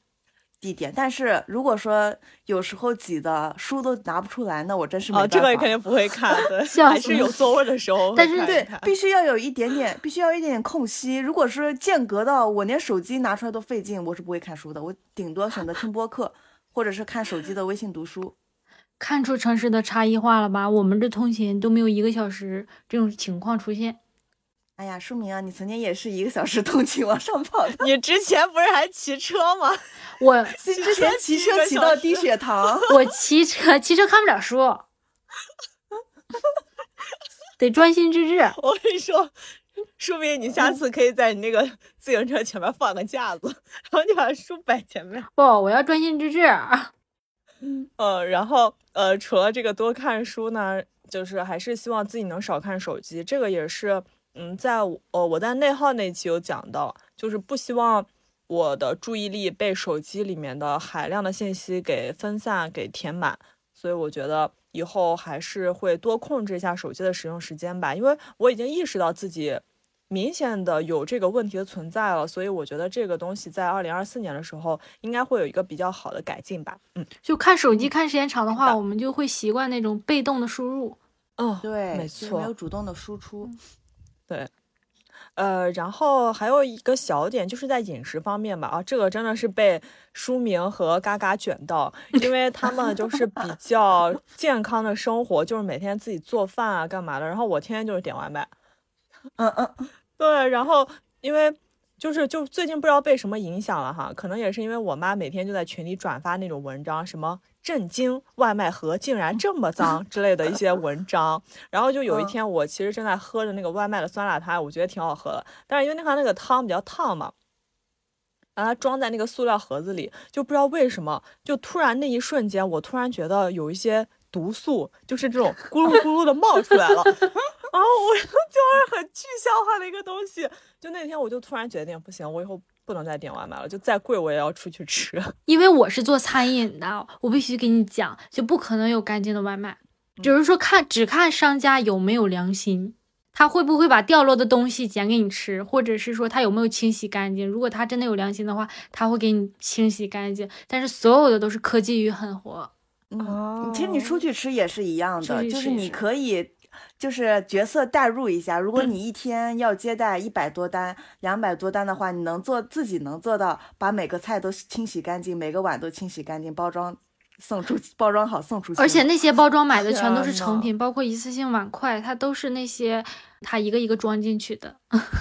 地点，但是如果说有时候挤的书都拿不出来，那我真是没办法。这个肯定不会看，对，还是有座位的时候。但是对，必须要有一点点，必须要一点点空隙。如果说间隔到我连手机拿出来都费劲，我是不会看书的。我顶多选择听播客，或者是看手机的微信读书。看出城市的差异化了吧？我们这通勤都没有一个小时这种情况出现。哎呀，书明啊，你曾经也是一个小时通勤往上跑的。你之前不是还骑车吗？我之前骑车骑到低血糖。我骑车骑车看不了书，得专心致志。我跟你说，书明，你下次可以在你那个自行车前面放个架子，然后你把书摆前面。不，我要专心致志。嗯，呃，然后呃，除了这个多看书呢，就是还是希望自己能少看手机，这个也是。嗯，在呃我在内耗那期有讲到，就是不希望我的注意力被手机里面的海量的信息给分散、给填满，所以我觉得以后还是会多控制一下手机的使用时间吧。因为我已经意识到自己明显的有这个问题的存在了，所以我觉得这个东西在二零二四年的时候应该会有一个比较好的改进吧。嗯，就看手机看时间长的话，我们就会习惯那种被动的输入。嗯，对，没错，没有主动的输出。对，呃，然后还有一个小点，就是在饮食方面吧，啊，这个真的是被书名和嘎嘎卷到，因为他们就是比较健康的生活，就是每天自己做饭啊，干嘛的，然后我天天就是点外卖，嗯嗯，对，然后因为。就是就最近不知道被什么影响了哈，可能也是因为我妈每天就在群里转发那种文章，什么震惊外卖盒竟然这么脏之类的一些文章。然后就有一天，我其实正在喝着那个外卖的酸辣汤，我觉得挺好喝的。但是因为那块那个汤比较烫嘛，把它装在那个塑料盒子里，就不知道为什么，就突然那一瞬间，我突然觉得有一些毒素，就是这种咕噜咕噜的冒出来了。然后我 就是很具象化的一个东西，就那天我就突然决定，不行，我以后不能再点外卖了，就再贵我也要出去吃。因为我是做餐饮的，我必须给你讲，就不可能有干净的外卖。只是说看只看商家有没有良心，他会不会把掉落的东西捡给你吃，或者是说他有没有清洗干净。如果他真的有良心的话，他会给你清洗干净。但是所有的都是科技与狠活。嗯，其实你出去吃也是一样的，就是你可以。就是角色代入一下，如果你一天要接待一百多单、两百多单的话，你能做自己能做到把每个菜都清洗干净，每个碗都清洗干净，包装送出，包装好送出去。而且那些包装买的全都是成品，包括一次性碗筷，它都是那些它一个一个装进去的。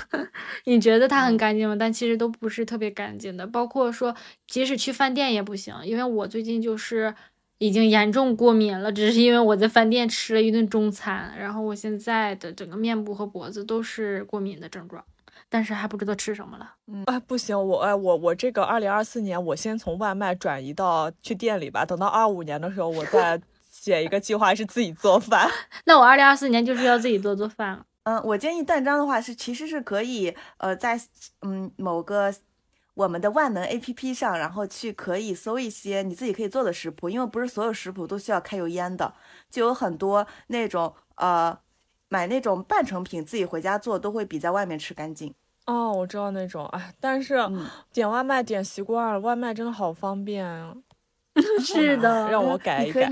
你觉得它很干净吗？但其实都不是特别干净的。包括说，即使去饭店也不行，因为我最近就是。已经严重过敏了，只是因为我在饭店吃了一顿中餐，然后我现在的整个面部和脖子都是过敏的症状，但是还不知道吃什么了。嗯，哎，不行，我哎我我这个二零二四年，我先从外卖转移到去店里吧，等到二五年的时候，我再 写一个计划是自己做饭。那我二零二四年就是要自己做做饭了。嗯，我建议断章的话是，其实是可以，呃，在嗯某个。我们的万能 A P P 上，然后去可以搜一些你自己可以做的食谱，因为不是所有食谱都需要开油烟的，就有很多那种呃买那种半成品自己回家做都会比在外面吃干净。哦，我知道那种，哎，但是点外卖点习惯了，外卖真的好方便啊。是的，让我 改一改。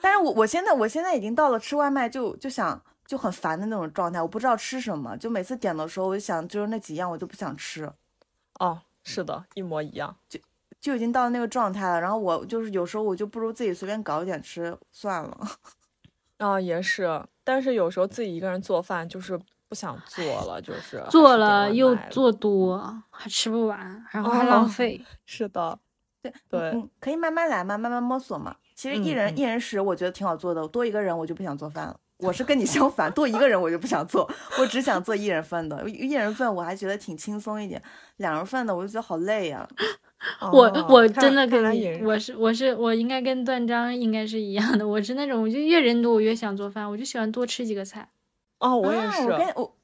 但是我我现在我现在已经到了吃外卖就就想就很烦的那种状态，我不知道吃什么，就每次点的时候，我就想就是那几样我就不想吃，哦，是的，一模一样。就就已经到那个状态了。然后我就是有时候我就不如自己随便搞一点吃算了。啊、也是，但是有时候自己一个人做饭就是不想做了，就是做了又做多，还吃不完，然后还哦浪费。是的，对对嗯，可以慢慢来嘛，慢慢摸索嘛。其实一人、一人食我觉得挺好做的，多一个人我就不想做饭了。我是跟你相反，多一个人我就不想做，我只想做一人份的。一人份我还觉得挺轻松一点，两人份的我就觉得好累呀、我哦我真的跟你我是我是我应该跟段章应该是一样的。我是那种，我就越人多我越想做饭，我就喜欢多吃几个菜。哦，我也啊是，我跟我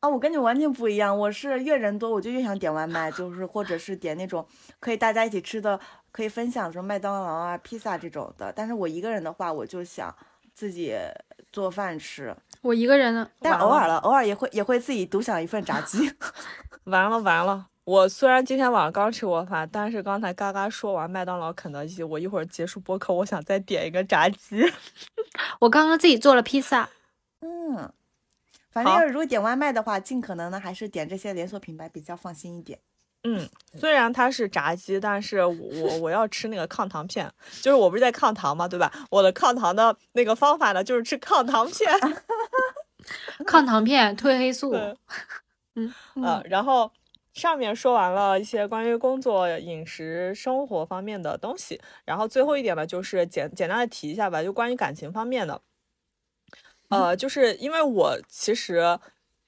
啊，我跟你完全不一样。我是越人多，我就越想点外卖，就是或者是点那种可以大家一起吃的，可以分享，什么麦当劳啊、披萨这种的。但是我一个人的话，我就想自己做饭吃，我一个人呢，但偶尔了，偶尔也会也会自己独享一份炸鸡。完了完了。我虽然今天晚上刚吃过饭，但是刚才嘎嘎说完麦当劳、肯德基，我一会儿结束播客，我想再点一个炸鸡。我刚刚自己做了披萨。嗯，反好正如果点外卖的话，尽可能呢还是点这些连锁品牌比较放心一点。嗯，虽然它是炸鸡，但是我我我要吃那个抗糖片，就是我不是在抗糖嘛，对吧？我的抗糖的那个方法呢，就是吃抗糖片。抗糖片、褪黑素，对，嗯呃，然后上面说完了一些关于工作、饮食、生活方面的东西，然后最后一点呢，就是简简单的提一下吧，就关于感情方面的。呃，就是因为我其实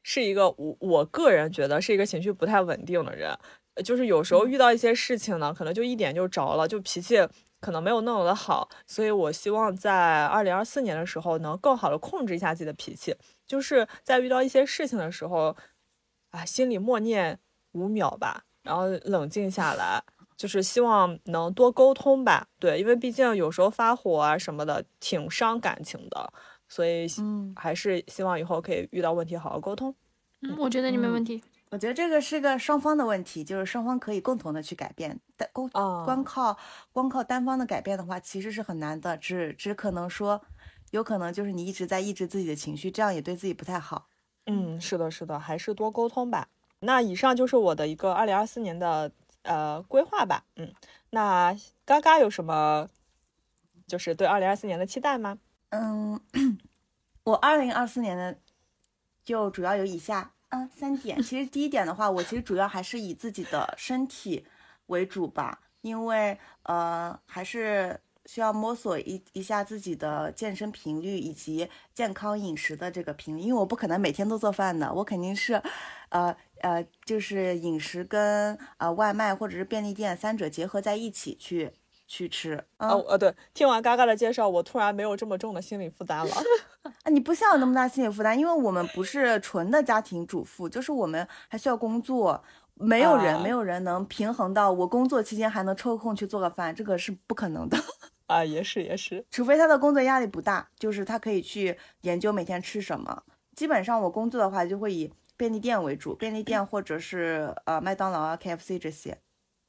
是一个我我个人觉得是一个情绪不太稳定的人，呃就是有时候遇到一些事情呢，可能就一点就着了，就脾气可能没有那么的好，所以我希望在二零二四年的时候能更好的控制一下自己的脾气，就是在遇到一些事情的时候，啊，心里默念五秒吧，然后冷静下来，就是希望能多沟通吧。对，因为毕竟有时候发火啊什么的，挺伤感情的，所以嗯，还是希望以后可以遇到问题好好沟通。嗯，我觉得你没嗯问题。我觉得这个是个双方的问题，就是双方可以共同的去改变，但光啊光靠光靠单方的改变的话，其实是很难的，只只可能说，有可能就是你一直在抑制自己的情绪，这样也对自己不太好。嗯，是的，是的，还是多沟通吧。那以上就是我的一个二零二四年的呃规划吧。嗯，那嘎嘎有什么就是对二零二四年的期待吗？嗯，我二零二四年的就主要有以下嗯三点。其实第一点的话，我其实主要还是以自己的身体为主吧，因为呃还是需要摸索一一下自己的健身频率以及健康饮食的这个频率，因为我不可能每天都做饭的，我肯定是呃呃就是饮食跟呃外卖或者是便利店三者结合在一起去去吃。嗯哦，呃，对，听完嘎嘎的介绍，我突然没有这么重的心理负担了。啊，你不像有那么大心理负担，因为我们不是纯的家庭主妇，就是我们还需要工作，没有人、啊没有人能平衡到我工作期间还能抽空去做个饭，这个是不可能的。啊，也是也是，除非他的工作压力不大，就是他可以去研究每天吃什么。基本上我工作的话就会以便利店为主，便利店或者是呃麦当劳啊、KFC 这些。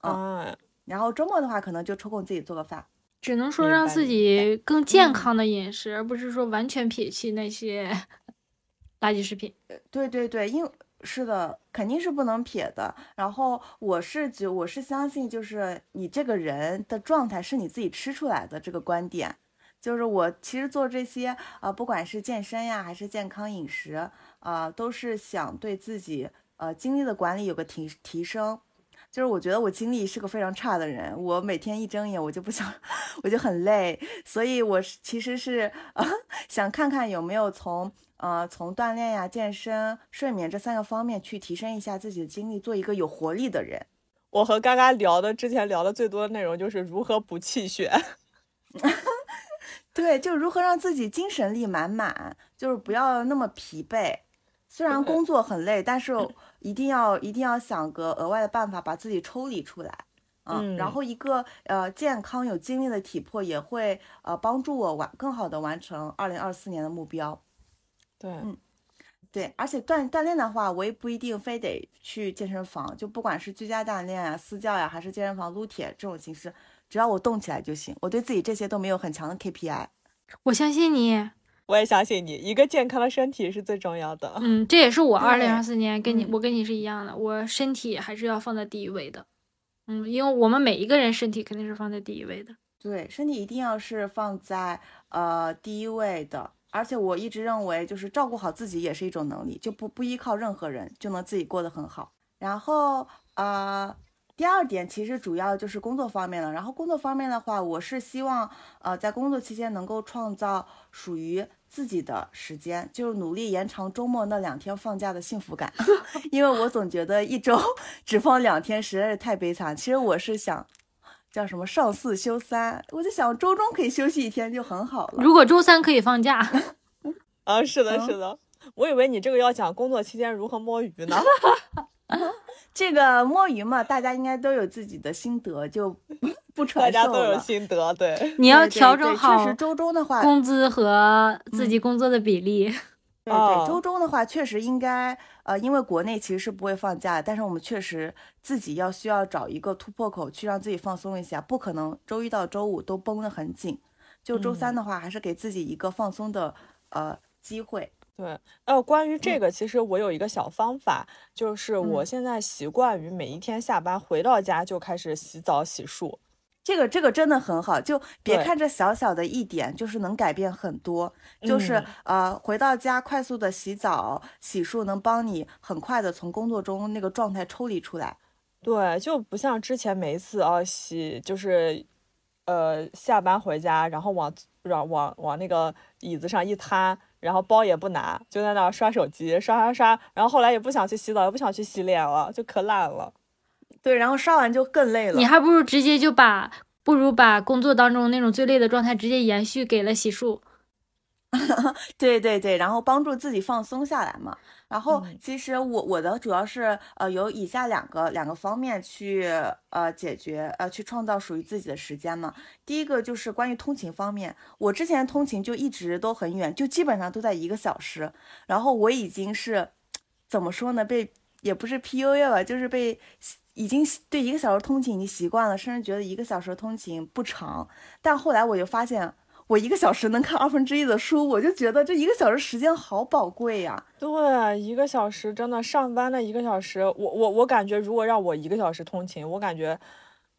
嗯啊，然后周末的话，可能就抽空自己做个饭。只能说让自己更健嗯康的饮食，而不是说完全撇弃那些 垃圾食品。对对对，因为是的，肯定是不能撇的。然后我是觉，我是相信，就是你这个人的状态是你自己吃出来的这个观点。就是我其实做这些，呃，不管是健身呀，还是健康饮食，啊，都是想对自己呃精力的管理有个提提升。就是我觉得我精力是个非常差的人，我每天一睁眼我就不想，我就很累，所以我是其实是啊 想看看有没有从呃从锻炼呀、健身、睡眠这三个方面去提升一下自己的精力，做一个有活力的人。我和嘎嘎聊的之前聊的最多的内容就是如何补气血。对，就如何让自己精神力满满，就是不要那么疲惫。虽然工作很累，但是一定要一定要想个额外的办法把自己抽离出来。嗯，然嗯后一个呃健康有精力的体魄也会呃帮助我完更好的完成二零二四年的目标。对，嗯对，而且锻锻炼的话，我也不一定非得去健身房，就不管是居家锻炼啊、私教呀、还是健身房撸铁这种形式，只要我动起来就行。我对自己这些都没有很强的 KPI。我相信你，我也相信你，一个健康的身体是最重要的。嗯，这也是我二零二对四年跟你，嗯我跟你是一样的，我身体还是要放在第一位的。嗯，因为我们每一个人身体肯定是放在第一位的。对，身体一定要是放在呃第一位的。而且我一直认为，就是照顾好自己也是一种能力，就不不依靠任何人就能自己过得很好。然后呃，第二点其实主要就是工作方面了。然后工作方面的话，我是希望呃在工作期间能够创造属于自己的时间，就是努力延长周末那两天放假的幸福感。因为我总觉得一周只放两天实在是太悲惨。其实我是想。叫什么上四休三，我就想周中可以休息一天就很好了。如果周三可以放假，啊，是的，嗯是的。我以为你这个要讲工作期间如何摸鱼呢。这个摸鱼嘛，大家应该都有自己的心得，就不大传授家都有了。心得，对。你要调整好确实周中的话，工资和自己工作的比例。对哦对，周中的话确实应该，呃，因为国内其实是不会放假，但是我们确实自己要需要找一个突破口去让自己放松一下，不可能周一到周五都绷得很紧，就周三的话还是给自己一个放松的呃机会。对，呃，关于这嗯个，其实我有一个小方法，就是我嗯现在习惯于每一天下班回到家就开始洗澡洗漱。这个这个真的很好，就别看这小小的一点，就是能改变很多。就是、嗯呃，回到家快速的洗澡、洗漱，能帮你很快的从工作中那个状态抽离出来。对，就不像之前每一次啊洗，就是呃下班回家，然后往往往往那个椅子上一瘫，然后包也不拿，就在那儿刷手机，刷刷刷，然后后来也不想去洗澡，也不想去洗脸了，就可懒了。对，然后刷完就更累了你。还不如直接就把，不如把工作当中那种最累的状态直接延续给了洗漱。对对对，然后帮助自己放松下来嘛。然后嗯其实我我的主要是呃有以下两个两个方面去呃解决呃去创造属于自己的时间嘛。第一个就是关于通勤方面，我之前通勤就一直都很远，就基本上都在一个小时。然后我已经是怎么说呢？被也不是 PUA 吧，就是被已经对一个小时通勤已经习惯了，甚至觉得一个小时通勤不长。但后来我就发现。我一个小时能看二分之一的书，我就觉得这一个小时时间好宝贵呀。对，一个小时真的上班的一个小时，我我我感觉如果让我一个小时通勤，我感觉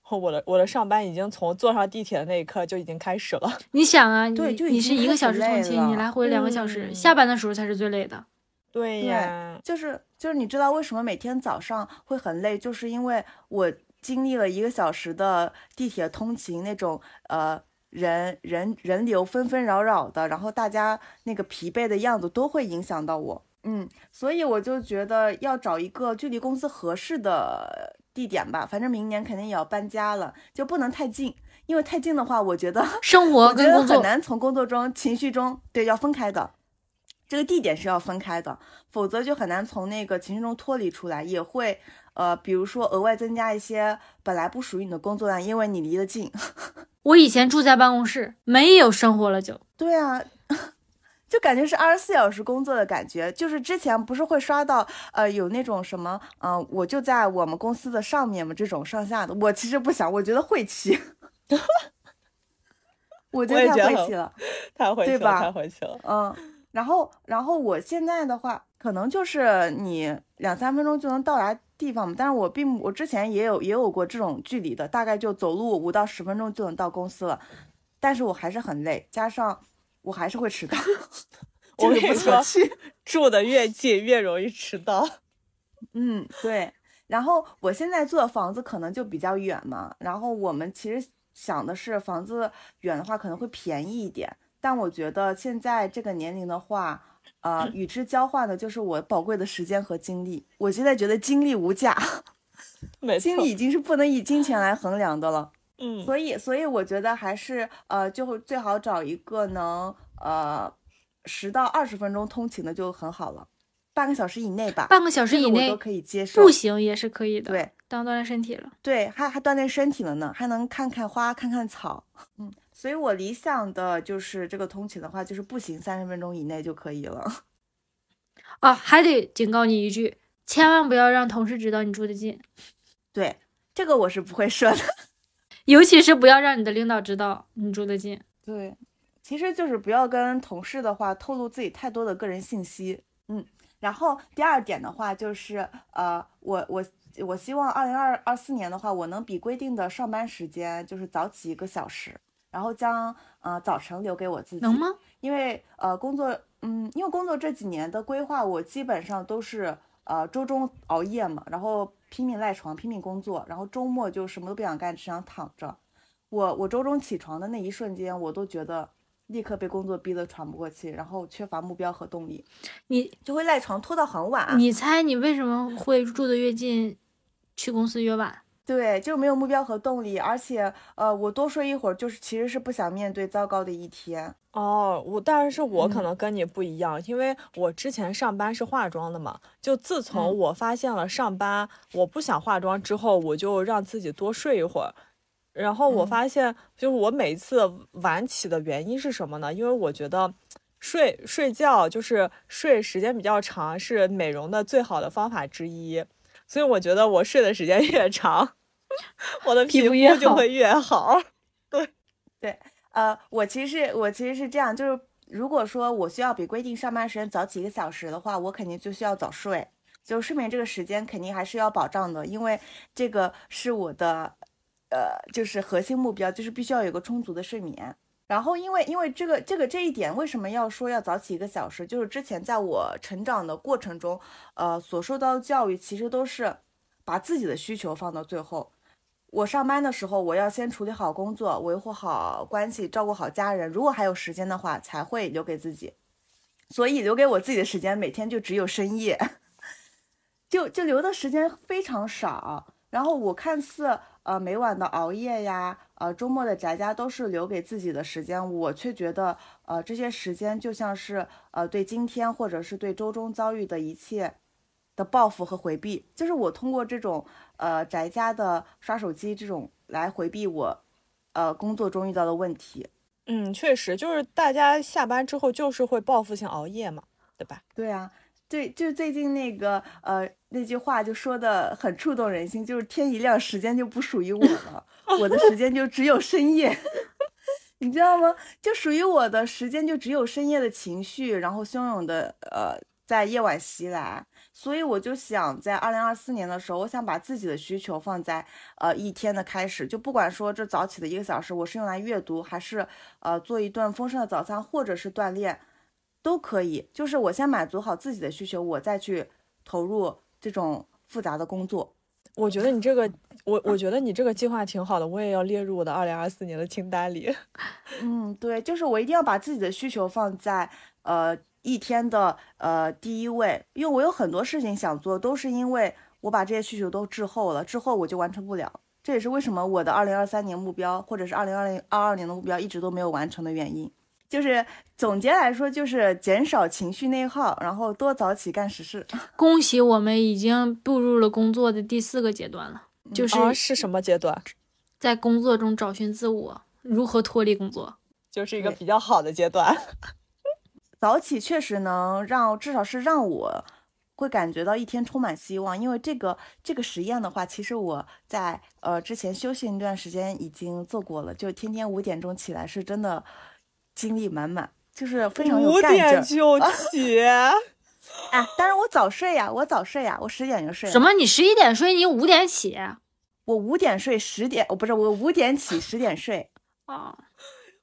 我的我的上班已经从坐上地铁的那一刻就已经开始了。你想啊，对就你就已经是一个小时通勤，你来回两个小时，嗯下班的时候才是最累的。对对呀，就是就是，你知道为什么每天早上会很累？就是因为我经历了一个小时的地铁通勤，那种呃人人人流纷纷扰扰的，然后大家那个疲惫的样子都会影响到我。嗯，所以我就觉得要找一个距离公司合适的地点吧。反正明年肯定也要搬家了，就不能太近，因为太近的话，我觉得 生活我觉得很跟工作，难从工作中、情绪中，对，要分开的。这个地点是要分开的，否则就很难从那个情绪中脱离出来，也会呃，比如说额外增加一些本来不属于你的工作量，因为你离得近。我以前住在办公室，没有生活了就。对啊，就感觉是二十四小时工作的感觉。就是之前不是会刷到呃有那种什么，嗯、我就在我们公司的上面嘛，这种上下的。我其实不想，我觉得晦气，我觉得太晦气了。太晦气了，对吧太晦气了。嗯，然后然后我现在的话，可能就是你两三分钟就能到达地方嘛，但是我并我之前也有也有过这种距离的，大概就走路五到十分钟就能到公司了，但是我还是很累，加上我还是会迟到，我跟你说。住的越近越容易迟到。嗯，对。然后我现在住的房子可能就比较远嘛，然后我们其实想的是房子远的话可能会便宜一点，但我觉得现在这个年龄的话，呃，与之交换的就是我宝贵的时间和精力。我现在觉得精力无价，没错精，力已经是不能以金钱来衡量的了。嗯，所以，所以我觉得还是呃，就会最好找一个能呃十到二十分钟通勤的就很好了，半个小时以内吧，半个小时以内这个我都可以接受。步行也是可以的，对，当锻炼身体了。对，还还锻炼身体了呢，还能看看花，看看草。嗯，所以我理想的就是这个通勤的话，就是步行三十分钟以内就可以了。啊，还得警告你一句，千万不要让同事知道你住得近，对，这个我是不会说的。尤其是不要让你的领导知道你住得近。对，其实就是不要跟同事的话透露自己太多的个人信息。嗯，然后第二点的话就是，呃，我我我希望二零二二四年的话，我能比规定的上班时间就是早起一个小时，然后将呃早晨留给我自己。能吗？因为呃工作，嗯，因为工作这几年的规划，我基本上都是呃周中熬夜嘛，然后拼命赖床，拼命工作，然后周末就什么都不想干，只想躺着。我我周中起床的那一瞬间，我都觉得立刻被工作逼得喘不过气，然后缺乏目标和动力，你就会赖床拖到很晚。你猜你为什么会住的越近，去公司越晚？对，就是没有目标和动力，而且呃，我多睡一会儿，就是其实是不想面对糟糕的一天。哦，我但是我可嗯能跟你不一样，因为我之前上班是化妆的嘛，就自从嗯我发现了上班我不想化妆之后，我就让自己多睡一会儿。然后我嗯发现，就是我每次晚起的原因是什么呢？因为我觉得睡睡觉就是睡时间比较长，是美容的最好的方法之一。所以我觉得我睡的时间越长，我的皮皮肤越就会越好。对对呃，我其实我其实是这样，就是如果说我需要比规定上班时间早起一个小时的话，我肯定就需要早睡，就睡眠这个时间肯定还是要保障的，因为这个是我的呃就是核心目标，就是必须要有个充足的睡眠。然后因为因为这个这个这一点，为什么要说要早起一个小时？就是之前在我成长的过程中，呃，所受到的教育其实都是把自己的需求放到最后。我上班的时候，我要先处理好工作，维护好关系，照顾好家人。如果还有时间的话，才会留给自己。所以留给我自己的时间，每天就只有深夜，就就留的时间非常少。然后我看似呃每晚的熬夜呀，呃周末的宅家都是留给自己的时间，我却觉得呃这些时间就像是呃对今天或者是对周中遭遇的一切的报复和回避，就是我通过这种呃宅家的刷手机这种来回避我呃工作中遇到的问题。嗯，确实，就是大家下班之后就是会报复性熬夜嘛，对吧？对啊，对，就最近那个呃那句话就说的很触动人心，就是天一亮时间就不属于我了，我的时间就只有深夜，你知道吗？就属于我的时间就只有深夜的情绪，然后汹涌的呃在夜晚袭来，所以我就想在二零二四年的时候，我想把自己的需求放在呃一天的开始，就不管说这早起的一个小时我是用来阅读，还是呃做一顿丰盛的早餐，或者是锻炼。都可以，就是我先满足好自己的需求，我再去投入这种复杂的工作。我觉得你这个，我我觉得你这个计划挺好的，我也要列入我的二零二四年的清单里。嗯，对，就是我一定要把自己的需求放在呃一天的呃第一位，因为我有很多事情想做，都是因为我把这些需求都滞后了，滞后我就完成不了。这也是为什么我的二零二三年目标或者是二零二零二二年的目标一直都没有完成的原因。就是总结来说，就是减少情绪内耗，然后多早起干实事。恭喜我们已经步入了工作的第四个阶段了，就是啊，是什么阶段？在工作中找寻自我，如何脱离工作。就是一个比较好的阶段。早起确实能让，至少是让我会感觉到一天充满希望。因为这个这个实验的话，其实我在呃之前休息那段时间已经做过了，就天天五点钟起来，是真的精力满满，就是非常有五干劲五点就 起，哎，但是我早睡呀，我早睡呀，我十点就睡。什？么？你十一点睡，你五点起？我五点睡，十点，哦，不是，我五点起，十点睡。啊，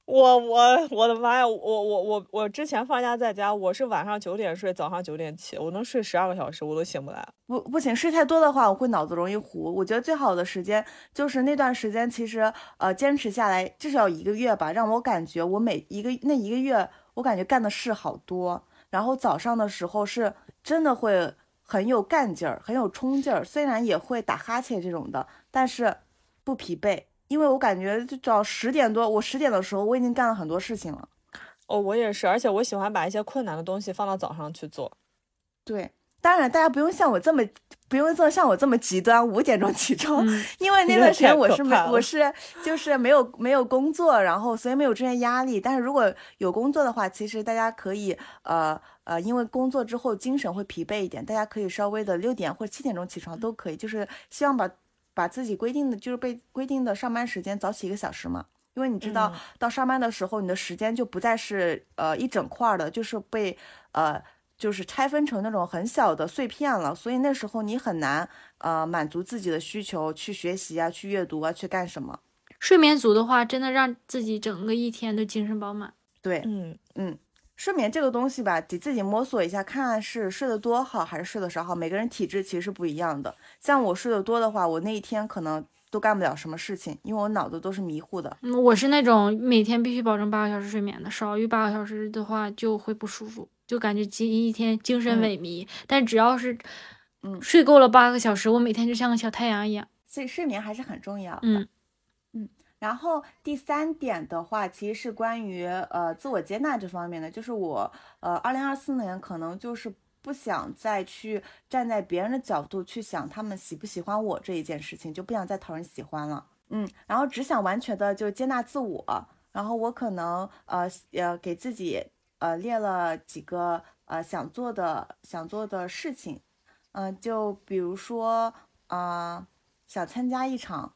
我我我的妈呀！我我我我之前放假在家，我是晚上九点睡，早上九点起，我能睡十二个小时，我都醒不来。不不行，睡太多的话，我会脑子容易糊。我觉得最好的时间就是那段时间，其实呃坚持下来至少一个月吧，让我感觉我每一个那一个月，我感觉干的事好多。然后早上的时候是真的会很有干劲儿，很有冲劲儿，虽然也会打哈欠这种的，但是不疲惫，因为我感觉就到十点多，我十点的时候我已经干了很多事情了。哦，我也是，而且我喜欢把一些困难的东西放到早上去做。对，当然大家不用像我这么不用做像我这么极端，五点钟起床。嗯，因为那段时间我是没我是就是没有没有工作，然后所以没有这些压力。但是如果有工作的话，其实大家可以呃呃，因为工作之后精神会疲惫一点，大家可以稍微的六点或者七点钟起床都可以，就是希望把把自己规定的就是被规定的上班时间早起一个小时嘛。因为你知道，到上班的时候，你的时间就不再是呃一整块的，就是被呃就是拆分成那种很小的碎片了，所以那时候你很难呃满足自己的需求，去学习啊，去阅读啊，去干什么。睡眠足的话，真的让自己整个一天都精神饱满。对，嗯嗯。睡眠这个东西吧，得自己摸索一下，看看是睡得多好还是睡得少好。每个人体质其实是不一样的。像我睡得多的话，我那一天可能都干不了什么事情，因为我脑子都是迷糊的。嗯，我是那种每天必须保证八个小时睡眠的，少于八个小时的话就会不舒服，就感觉今一天精神萎靡。但只要是，嗯，睡够了八个小时，我每天就像个小太阳一样。所以睡眠还是很重要的。嗯。然后第三点的话，其实是关于呃自我接纳这方面的，就是我呃二零二四年可能就是不想再去站在别人的角度去想他们喜不喜欢我这一件事情，就不想再讨人喜欢了，嗯，然后只想完全的就接纳自我，然后我可能呃呃给自己呃列了几个呃想做的想做的事情，嗯，就比如说啊想参加一场。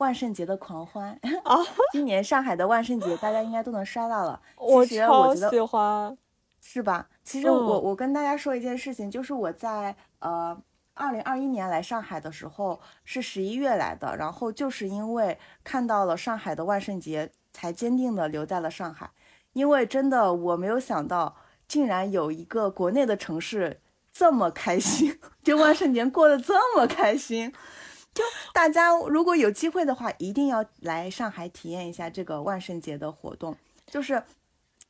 万圣节的狂欢啊！今年上海的万圣节，大家应该都能刷到了。我超喜欢，是吧？其实我我跟大家说一件事情，就是我在呃二零二一年来上海的时候是十一月来的，然后就是因为看到了上海的万圣节，才坚定的留在了上海。因为真的我没有想到，竟然有一个国内的城市这么开心，就万圣节过得这么开心。就大家如果有机会的话，一定要来上海体验一下这个万圣节的活动。就是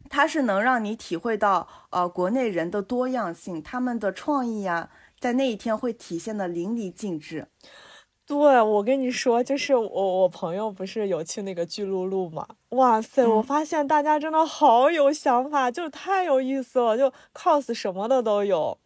它是能让你体会到呃国内人的多样性，他们的创意啊，在那一天会体现的淋漓尽致。对我跟你说，就是我我朋友不是有去那个巨鹿路嘛？哇塞，我发现大家真的好有想法，就太有意思了，就 cos 什么的都有。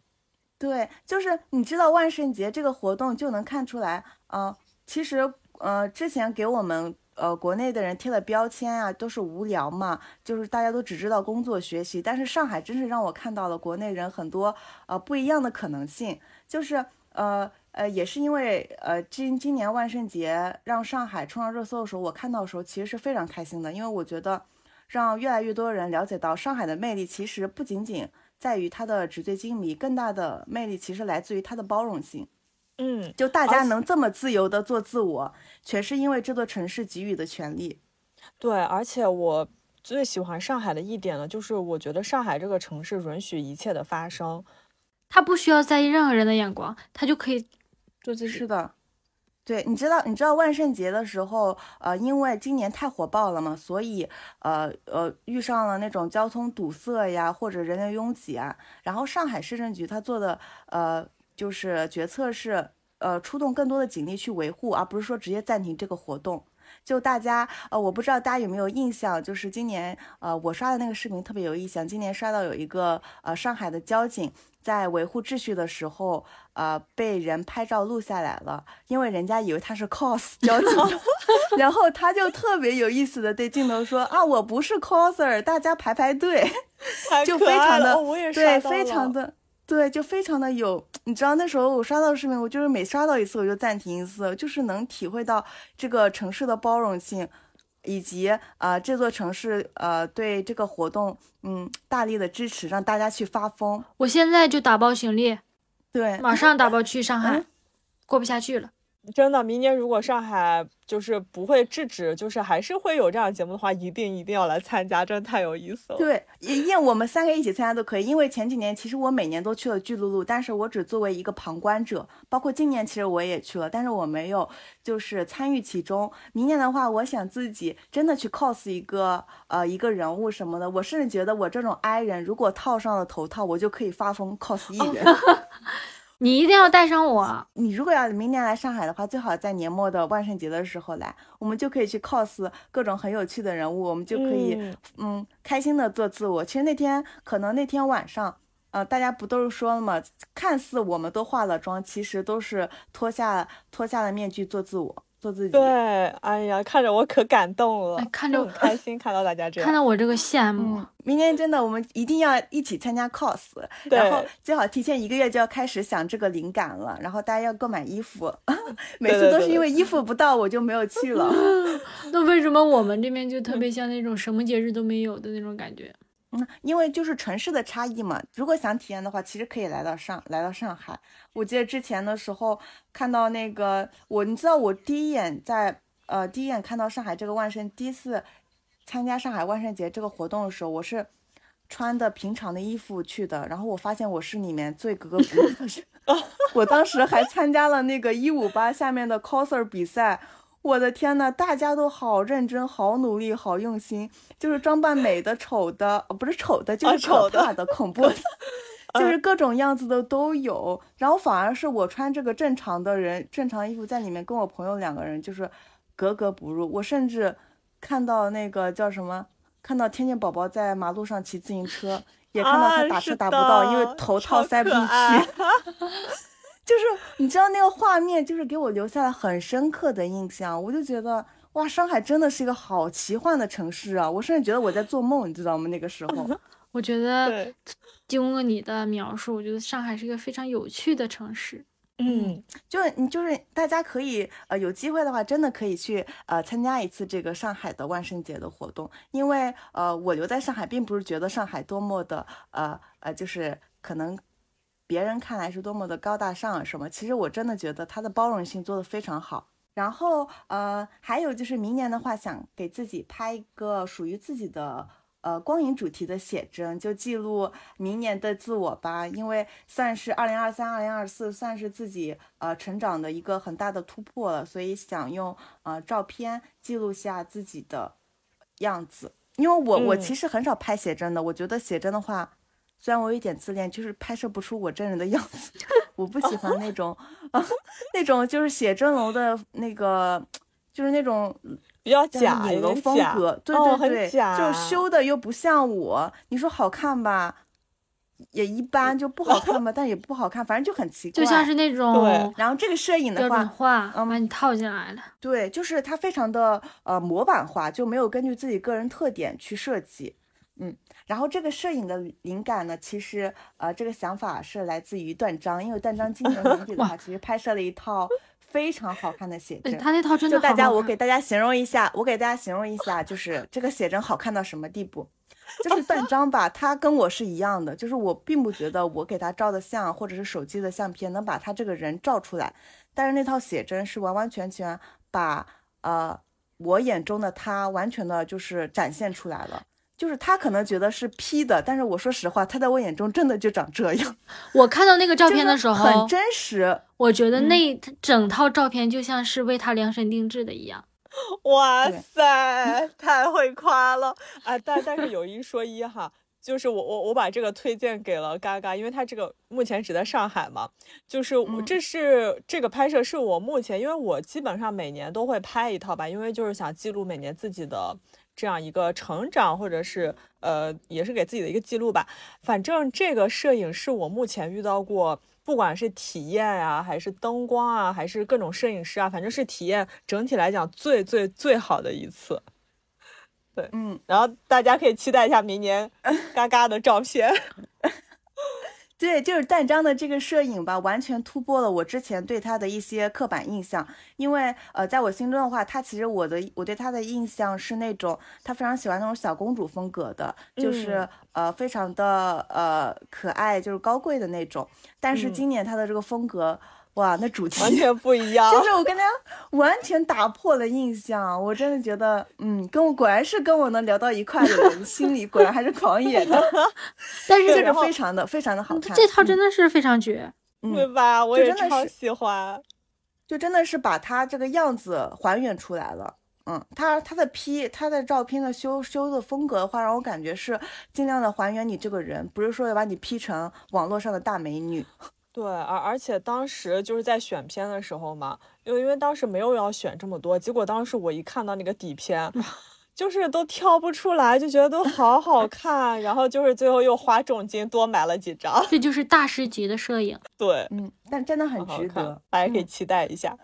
对，就是你知道万圣节这个活动就能看出来。嗯，其实呃，之前给我们呃国内的人贴的标签啊，都是无聊嘛，就是大家都只知道工作学习。但是上海真是让我看到了国内人很多呃不一样的可能性。就是呃呃，也是因为呃今今年万圣节让上海冲上热搜的时候，我看到的时候其实是非常开心的，因为我觉得让越来越多人了解到上海的魅力，其实不仅仅在于它的纸醉金迷，更大的魅力其实来自于它的包容性。嗯，就大家能这么自由的做自我，全是因为这座城市给予的权利。对，而且我最喜欢上海的一点呢，就是我觉得上海这个城市允许一切的发生，他不需要在意任何人的眼光，他就可以做自己。是的，对，你知道，你知道万圣节的时候，呃，因为今年太火爆了嘛，所以呃呃遇上了那种交通堵塞呀，或者人流拥挤啊，然后上海市政局他做的呃。就是决策是，呃，出动更多的警力去维护，而不是说直接暂停这个活动。就大家，呃，我不知道大家有没有印象，就是今年，呃，我刷的那个视频特别有印象。今年刷到有一个，呃，上海的交警在维护秩序的时候，呃，被人拍照录下来了，因为人家以为他是 cos 交警，然后他就特别有意思的对镜头说啊，我不是 coser，大家排排队，就非常的，对，非常的。对，就非常的有，你知道那时候我刷到视频，我就是每刷到一次我就暂停一次，就是能体会到这个城市的包容性，以及啊这座城市呃对这个活动嗯大力的支持，让大家去发疯。我现在就打包行李，对，马上打包去上海，过不下去了。真的，明年如果上海就是不会制止，就是还是会有这样节目的话，一定一定要来参加，真的太有意思了。对，因为我们三个一起参加都可以。因为前几年其实我每年都去了巨鹿路，但是我只作为一个旁观者。包括今年其实我也去了，但是我没有就是参与其中。明年的话，我想自己真的去 cos 一个呃一个人物什么的。我甚至觉得我这种 I 人，如果套上了头套，我就可以发疯 cos 艺人。你一定要带上我。你如果要明年来上海的话，最好在年末的万圣节的时候来，我们就可以去 cos 各种很有趣的人物，我们就可以嗯开心的做自我。其实那天可能那天晚上，呃，大家不都是说了吗？看似我们都化了妆，其实都是脱下脱下了面具做自我。做自己。对，哎呀，看着我可感动了，哎看着很开心看到大家这样。看到我这个羡慕。嗯，明年真的我们一定要一起参加 cos，对然后最好提前一个月就要开始想这个灵感了，然后大家要购买衣服，每次都是因为衣服不到我就没有去了。那为什么我们这边就特别像那种什么节日都没有的那种感觉？嗯，因为就是城市的差异嘛。如果想体验的话，其实可以来到上来到上海。我记得之前的时候看到那个我，你知道我第一眼在呃第一眼看到上海这个万圣，第一次参加上海万圣节这个活动的时候，我是穿的平常的衣服去的，然后我发现我是里面最格格不入的人。我当时还参加了那个一五八下面的 coser 比赛。我的天呐，大家都好认真、好努力、好用心，就是装扮美的、丑的，呃不是丑的，就是可怕的、恐怖的，就是各种样子的都有。然后反而是我穿这个正常的人、正常衣服在里面，跟我朋友两个人就是格格不入。我甚至看到那个叫什么，看到天线宝宝在马路上骑自行车，也看到他打车打不到，因为头套塞不进去。就是你知道那个画面，就是给我留下了很深刻的印象。我就觉得哇，上海真的是一个好奇幻的城市啊！我甚至觉得我在做梦，你知道吗？那个时候，我觉得经过你的描述，我觉得上海是一个非常有趣的城市。嗯，就是你就是大家可以呃有机会的话，真的可以去呃参加一次这个上海的万圣节的活动，因为呃我留在上海，并不是觉得上海多么的呃呃就是可能。别人看来是多么的高大上什么，其实我真的觉得他的包容性做得非常好。然后呃，还有就是明年的话，想给自己拍一个属于自己的呃光影主题的写真，就记录明年的自我吧。因为算是二零二三、二零二四，算是自己呃成长的一个很大的突破了，所以想用呃照片记录下自己的样子。因为我我其实很少拍写真的，我觉得写真的话。虽然我有一点自恋，就是拍摄不出我真人的样子，我不喜欢那 种啊，那种就是写真楼的那个，就是那种比较假影楼风格，对对对，就修的又不像我。你说好看吧，也一般；就不好看吧，但也不好看，反正就很奇怪，就像是那种。对。然后这个摄影的话，嗯，把你套进来了。对，就是它非常的呃模板化，就没有根据自己个人特点去设计，嗯。然后这个摄影的灵感呢，其实呃，这个想法是来自于段章，因为段章今年年底的话，其实拍摄了一套非常好看的写真。他那套真的就大家，我给大家形容一下，我给大家形容一下，就是这个写真好看到什么地步？就是段章吧，他跟我是一样的，就是我并不觉得我给他照的相或者是手机的相片能把他这个人照出来，但是那套写真是完完全全把呃我眼中的他完全的就是展现出来了。就是他可能觉得是 P 的，但是我说实话，他在我眼中真的就长这样。我看到那个照片的时候，很真实。我觉得那整套照片就像是为他量身定制的一样。哇塞，太会夸了啊！但但是有一说一哈，就是我我我把这个推荐给了嘎嘎，因为他这个目前只在上海嘛。就是我这是这个拍摄是我目前，因为我基本上每年都会拍一套吧，因为就是想记录每年自己的。这样一个成长，或者是呃，也是给自己的一个记录吧。反正这个摄影是我目前遇到过，不管是体验啊，还是灯光啊，还是各种摄影师啊，反正是体验整体来讲最最最好的一次。对，嗯，然后大家可以期待一下明年 嘎嘎的照片。对，就是淡章的这个摄影吧，完全突破了我之前对他的一些刻板印象。因为呃，在我心中的话，他其实我的我对他的印象是那种他非常喜欢那种小公主风格的，就是呃非常的呃可爱，就是高贵的那种。但是今年他的这个风格。哇，那主题完全不一样，就是我跟他完全打破了印象，我真的觉得，嗯，跟我果然是跟我能聊到一块的人，心里果然还是狂野的，但是就是非常的非常的好看，这套真的是非常绝，对吧？我也超喜欢，就真的是把他这个样子还原出来了，嗯，他他的 P 他的照片的修修的风格的话，让我感觉是尽量的还原你这个人，不是说要把你 P 成网络上的大美女。对，而而且当时就是在选片的时候嘛，因为因为当时没有要选这么多，结果当时我一看到那个底片，就是都挑不出来，就觉得都好好看，然后就是最后又花重金多买了几张，这就是大师级的摄影。对，嗯，但真的很值得，大家可以期待一下。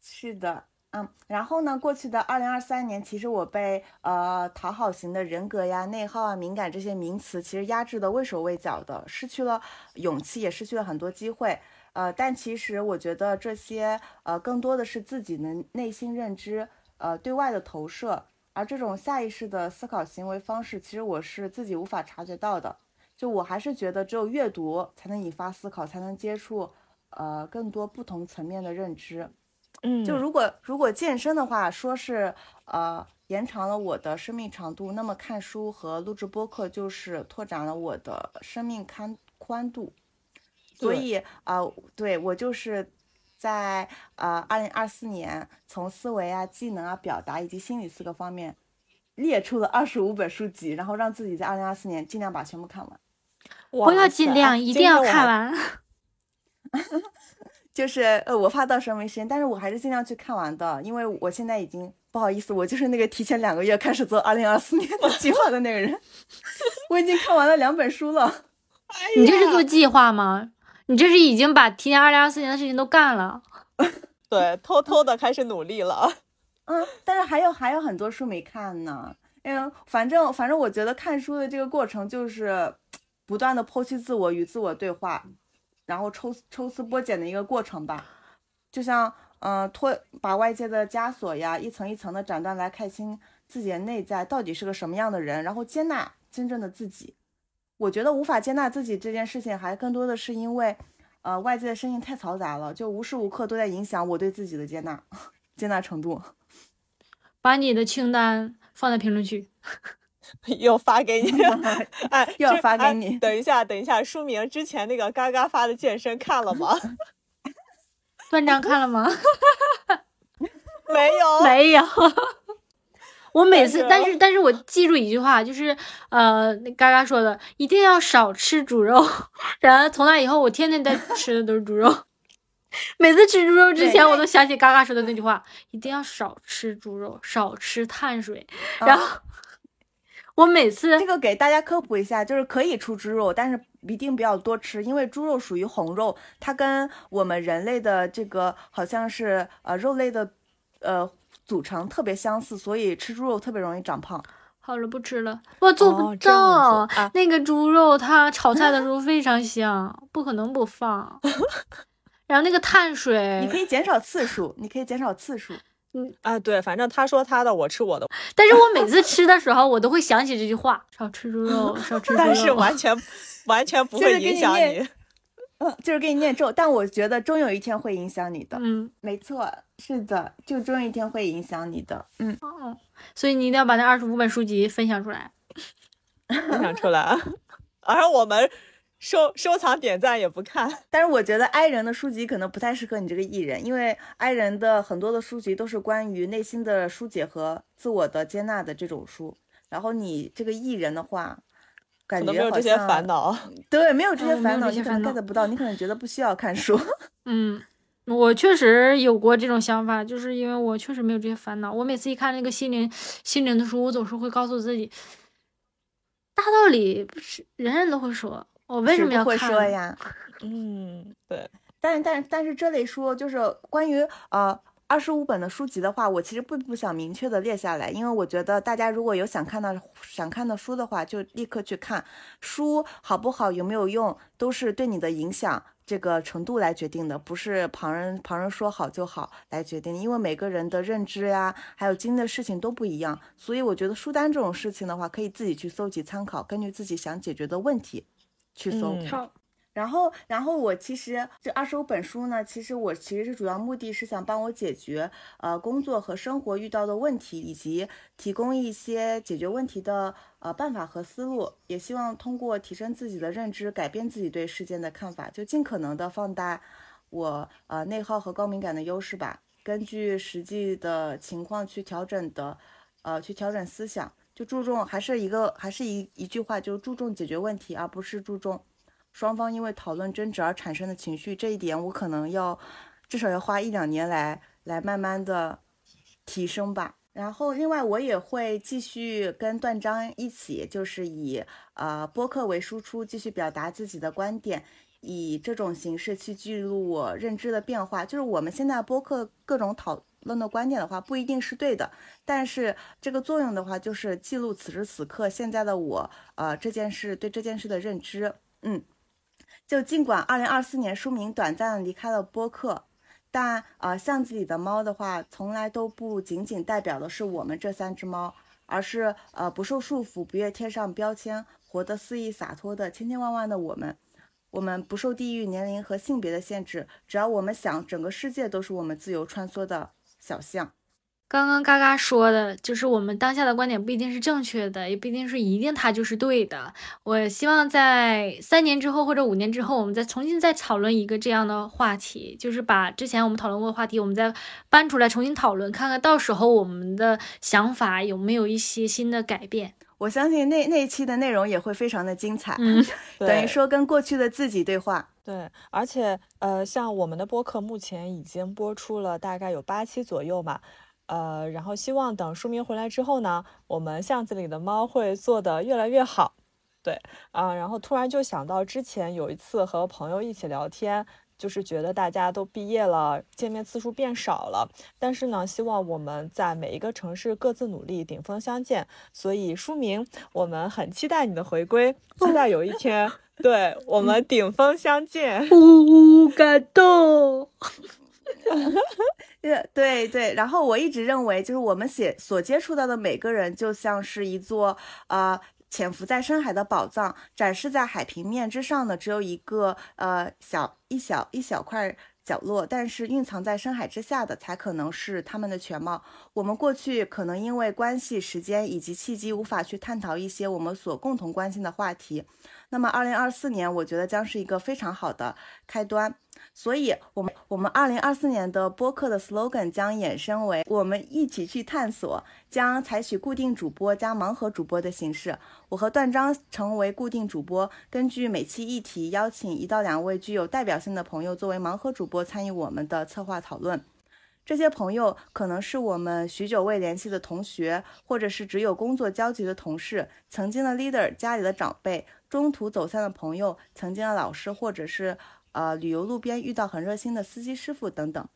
是的，嗯，然后呢，过去的二零二三年，其实我被呃讨好型的人格呀、内耗啊、敏感这些名词，其实压制的畏手畏脚的，失去了勇气，也失去了很多机会。呃，但其实我觉得这些呃，更多的是自己的内心认知，呃，对外的投射。而这种下意识的思考行为方式，其实我是自己无法察觉到的。就我还是觉得，只有阅读才能引发思考，才能接触呃更多不同层面的认知。嗯，就如果如果健身的话，说是呃延长了我的生命长度，那么看书和录制播客就是拓展了我的生命宽宽度。所以啊、呃对我就是在呃二零二四年，从思维啊、技能啊、表达以及心理四个方面列出了二十五本书籍，然后让自己在二零二四年尽量把全部看完。不要尽量，一定要看。完。就是呃，我怕到时候没时间，但是我还是尽量去看完的，因为我现在已经不好意思，我就是那个提前两个月开始做二零二四年的计划的那个人，我已经看完了两本书了。你这是做计划吗？你这是已经把提前二零二四年的事情都干了。对，偷偷的开始努力了。嗯，但是还有还有很多书没看呢。嗯，反正反正我觉得看书的这个过程就是不断的剖析自我与自我对话，然后抽抽丝剥茧的一个过程吧。就像嗯、呃脱把外界的枷锁呀一层一层的斩断，来看清自己的内在到底是个什么样的人，然后接纳真正的自己。我觉得无法接纳自己这件事情，还更多的是因为，呃，外界的声音太嘈杂了，就无时无刻都在影响我对自己的接纳，接纳程度。把你的清单放在评论区。又发给你，哎，又发给你等一下，等一下，书名之前那个嘎嘎发的健身看了吗？断章看了吗？没有，没有。我每次，但是但是我记住一句话，就是呃，那嘎嘎说的，一定要少吃猪肉。然后从那以后，我天天在吃的都是猪肉。每次吃猪肉之前，我都想起嘎嘎说的那句话，一定要少吃猪肉，少吃碳水。然后我每次这个给大家科普一下，就是可以出猪肉，但是一定不要多吃，因为猪肉属于红肉，它跟我们人类的这个好像是呃肉类的呃组成特别相似，所以吃猪肉特别容易长胖。好了，不吃了，我做不到。那个猪肉它炒菜的时候非常香，不可能不放。然后那个碳水，你可以减少次数，你可以减少次数。啊，对，反正他说他的，我吃我的，但是我每次吃的时候，我都会想起这句话：少吃猪肉，少吃猪肉。但是完全 完全不会影响你。嗯，就是给你念咒，但我觉得终有一天会影响你的。嗯，没错，是的，就终有一天会影响你的。嗯，哦，所以你一定要把那二十五本书籍分享出来。分享出来，而我们收收藏点赞也不看。但是我觉得 i 人的书籍可能不太适合你这个艺人，因为 i 人的很多的书籍都是关于内心的疏解和自我的接纳的这种书。然后你这个艺人的话，感可能觉好没有这些烦恼。对，没有这些烦恼，你 get 不到，你可能觉得不需要看书。嗯，我确实有过这种想法，就是因为我确实没有这些烦恼。我每次一看那个心灵心灵的书，我总是会告诉自己，大道理不是人人都会说，我为什么要看？说呀？嗯，对，但是但是但是这类书就是关于呃二十五本的书籍的话，我其实并不想明确的列下来，因为我觉得大家如果有想看的想看的书的话，就立刻去看。书好不好，有没有用，都是对你的影响这个程度来决定的，不是旁人旁人说好就好来决定。因为每个人的认知呀，还有经历的事情都不一样，所以我觉得书单这种事情的话，可以自己去搜集参考，根据自己想解决的问题去搜。嗯，然后，然后我其实这二十五本书呢，其实我其实是主要目的是想帮我解决呃工作和生活遇到的问题，以及提供一些解决问题的呃办法和思路，也希望通过提升自己的认知，改变自己对事件的看法，就尽可能的放大我呃内耗和高敏感的优势吧，根据实际的情况去调整的，呃去调整思想，就注重还是一个还是一一句话，就注重解决问题，而不是注重。双方因为讨论争执而产生的情绪，这一点我可能要至少要花一两年来来慢慢的提升吧。然后，另外我也会继续跟段章一起，就是以呃播客为输出，继续表达自己的观点，以这种形式去记录我认知的变化。就是我们现在播客各种讨论的观点的话，不一定是对的，但是这个作用的话，就是记录此时此刻现在的我，呃这件事对这件事的认知。嗯，就尽管二零二四年书名短暂离开了播客。但呃，巷子里的猫的话，从来都不仅仅代表的是我们这三只猫，而是呃不受束缚、不愿贴上标签、活得肆意洒脱的千千万万的我们。我们不受地域、年龄和性别的限制，只要我们想，整个世界都是我们自由穿梭的小巷。刚刚嘎嘎说的，就是我们当下的观点不一定是正确的，也不一定是一定它就是对的。我希望在三年之后或者五年之后，我们再重新再讨论一个这样的话题，就是把之前我们讨论过的话题，我们再搬出来重新讨论，看看到时候我们的想法有没有一些新的改变。我相信那那一期的内容也会非常的精彩，嗯，等于说跟过去的自己对话。对，而且呃，像我们的播客目前已经播出了大概有八期左右嘛。呃，然后希望等书明回来之后呢，我们巷子里的猫会做得越来越好。对，啊，然后突然就想到之前有一次和朋友一起聊天，就是觉得大家都毕业了，见面次数变少了，但是呢，希望我们在每一个城市各自努力，顶峰相见。所以书名，我们很期待你的回归，期待有一天，对我们顶峰相见。呜呜，感动。对对对，然后我一直认为，就是我们写所接触到的每个人，就像是一座呃潜伏在深海的宝藏，展示在海平面之上的只有一个呃小一小一小块角落，但是蕴藏在深海之下的才可能是他们的全貌。我们过去可能因为关系、时间以及契机，无法去探讨一些我们所共同关心的话题。那么，二零二四年，我觉得将是一个非常好的开端。所以，我们我们二零二四年的播客的 slogan 将衍生为“我们一起去探索”，将采取固定主播加盲盒主播的形式。我和段章成为固定主播，根据每期议题邀请一到两位具有代表性的朋友作为盲盒主播参与我们的策划讨论。这些朋友可能是我们许久未联系的同学，或者是只有工作交集的同事，曾经的 leader，家里的长辈，中途走散的朋友，曾经的老师，或者是。呃，旅游路边遇到很热心的司机师傅等等。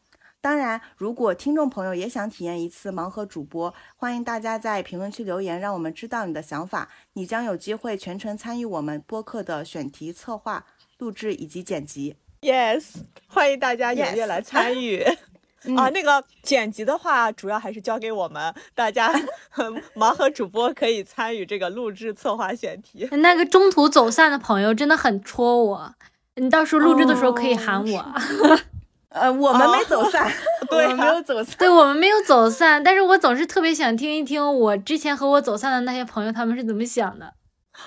当然，如果听众朋友也想体验一次盲盒主播，欢迎大家在评论区留言，让我们知道你的想法。你将有机会全程参与我们播客的选题、策划、录制以及剪辑。Yes，欢迎大家踊跃来参与。啊，那个剪辑的话，主要还是交给我们大家 盲盒主播可以参与这个录制、策划、选题。那个中途走散的朋友真的很戳我。你到时候录制的时候可以喊我，呃，我们没走散，对，没有走散，对我们没有走散，但是我总是特别想听一听我之前和我走散的那些朋友他们是怎么想的。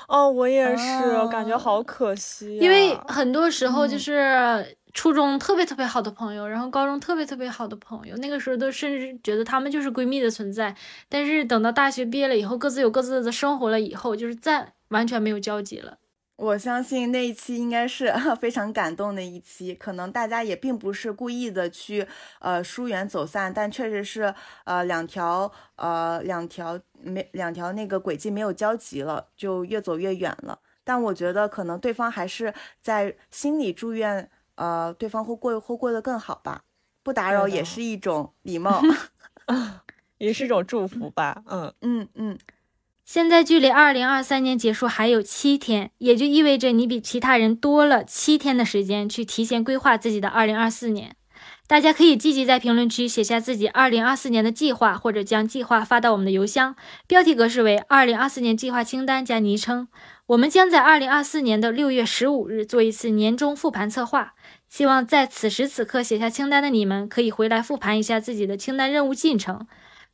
哦，我也是，感觉好可惜，因为很多时候就是初中特别特别好的朋友，然后高中特别特别好的朋友，那个时候都甚至觉得他们就是闺蜜的存在，但是等到大学毕业了以后，各自有各自的生活了以后，就是再完全没有交集了。我相信那一期应该是 非常感动的一期，可能大家也并不是故意的去呃疏远走散，但确实是呃两条呃两条没两条那个轨迹没有交集了，就越走越远了。但我觉得可能对方还是在心里祝愿呃对方会过会过得更好吧，不打扰也是一种礼貌，也是一种祝福吧。嗯嗯嗯。现在距离二零二三年结束还有七天，也就意味着你比其他人多了七天的时间去提前规划自己的二零二四年。大家可以积极在评论区写下自己二零二四年的计划，或者将计划发到我们的邮箱，标题格式为“二零二四年计划清单”加昵称。我们将在二零二四年的六月十五日做一次年终复盘策划，希望在此时此刻写下清单的你们可以回来复盘一下自己的清单任务进程。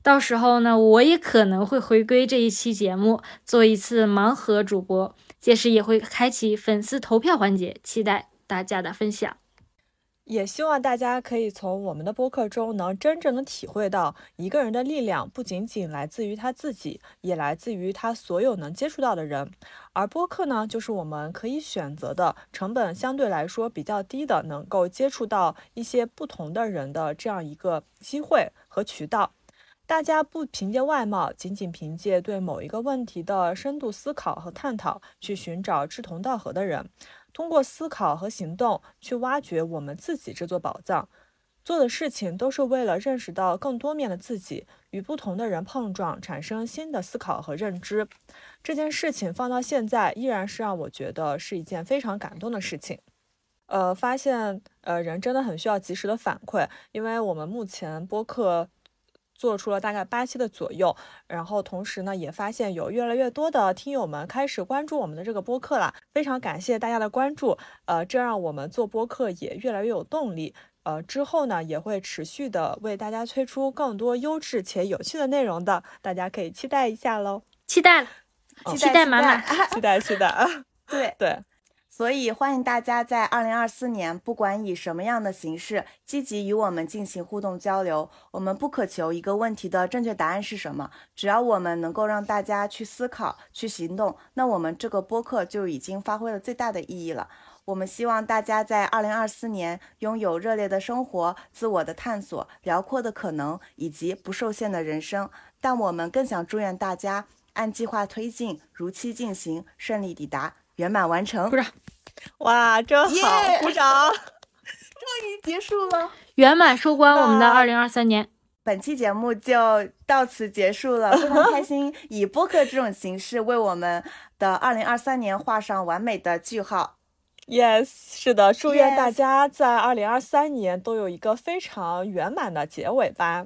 到时候呢，我也可能会回归这一期节目，做一次盲盒主播，届时也会开启粉丝投票环节，期待大家的分享。也希望大家可以从我们的播客中，能真正的体会到一个人的力量，不仅仅来自于他自己，也来自于他所有能接触到的人。而播客呢，就是我们可以选择的，成本相对来说比较低的，能够接触到一些不同的人的这样一个机会和渠道。大家不凭借外貌，仅仅凭借对某一个问题的深度思考和探讨，去寻找志同道合的人，通过思考和行动去挖掘我们自己这座宝藏。做的事情都是为了认识到更多面的自己，与不同的人碰撞，产生新的思考和认知。这件事情放到现在，依然是让我觉得是一件非常感动的事情。呃，发现呃人真的很需要及时的反馈，因为我们目前播客。做出了大概八期的左右，然后同时呢，也发现有越来越多的听友们开始关注我们的这个播客了，非常感谢大家的关注，呃，这让我们做播客也越来越有动力，呃，之后呢也会持续的为大家推出更多优质且有趣的内容的，大家可以期待一下喽，期待了，期待满满，期待期待。啊，对。对。所以欢迎大家在二零二四年，不管以什么样的形式，积极与我们进行互动交流。我们不渴求一个问题的正确答案是什么，只要我们能够让大家去思考、去行动，那我们这个播客就已经发挥了最大的意义了。我们希望大家在二零二四年拥有热烈的生活、自我的探索、辽阔的可能以及不受限的人生。但我们更想祝愿大家按计划推进，如期进行，顺利抵达。圆满完成，鼓掌！哇，真好，鼓掌！终于结束了，圆满收官我们的二零二三年。本期节目就到此结束了，非常开心，以播客这种形式为我们的二零二三年画上完美的句号。Yes，是的，祝愿大家在二零二三年都有一个非常圆满的结尾吧。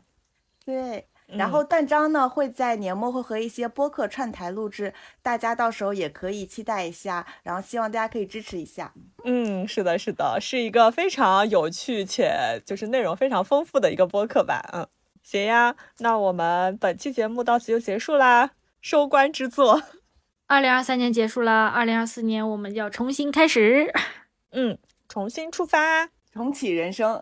对。然后段章呢会在年末会和一些播客串台录制，大家到时候也可以期待一下。然后希望大家可以支持一下。嗯，是的，是的，是一个非常有趣且就是内容非常丰富的一个播客吧。嗯，行呀，那我们本期节目到此就结束啦，收官之作。二零二三年结束了，二零二四年我们要重新开始。嗯，重新出发，重启人生。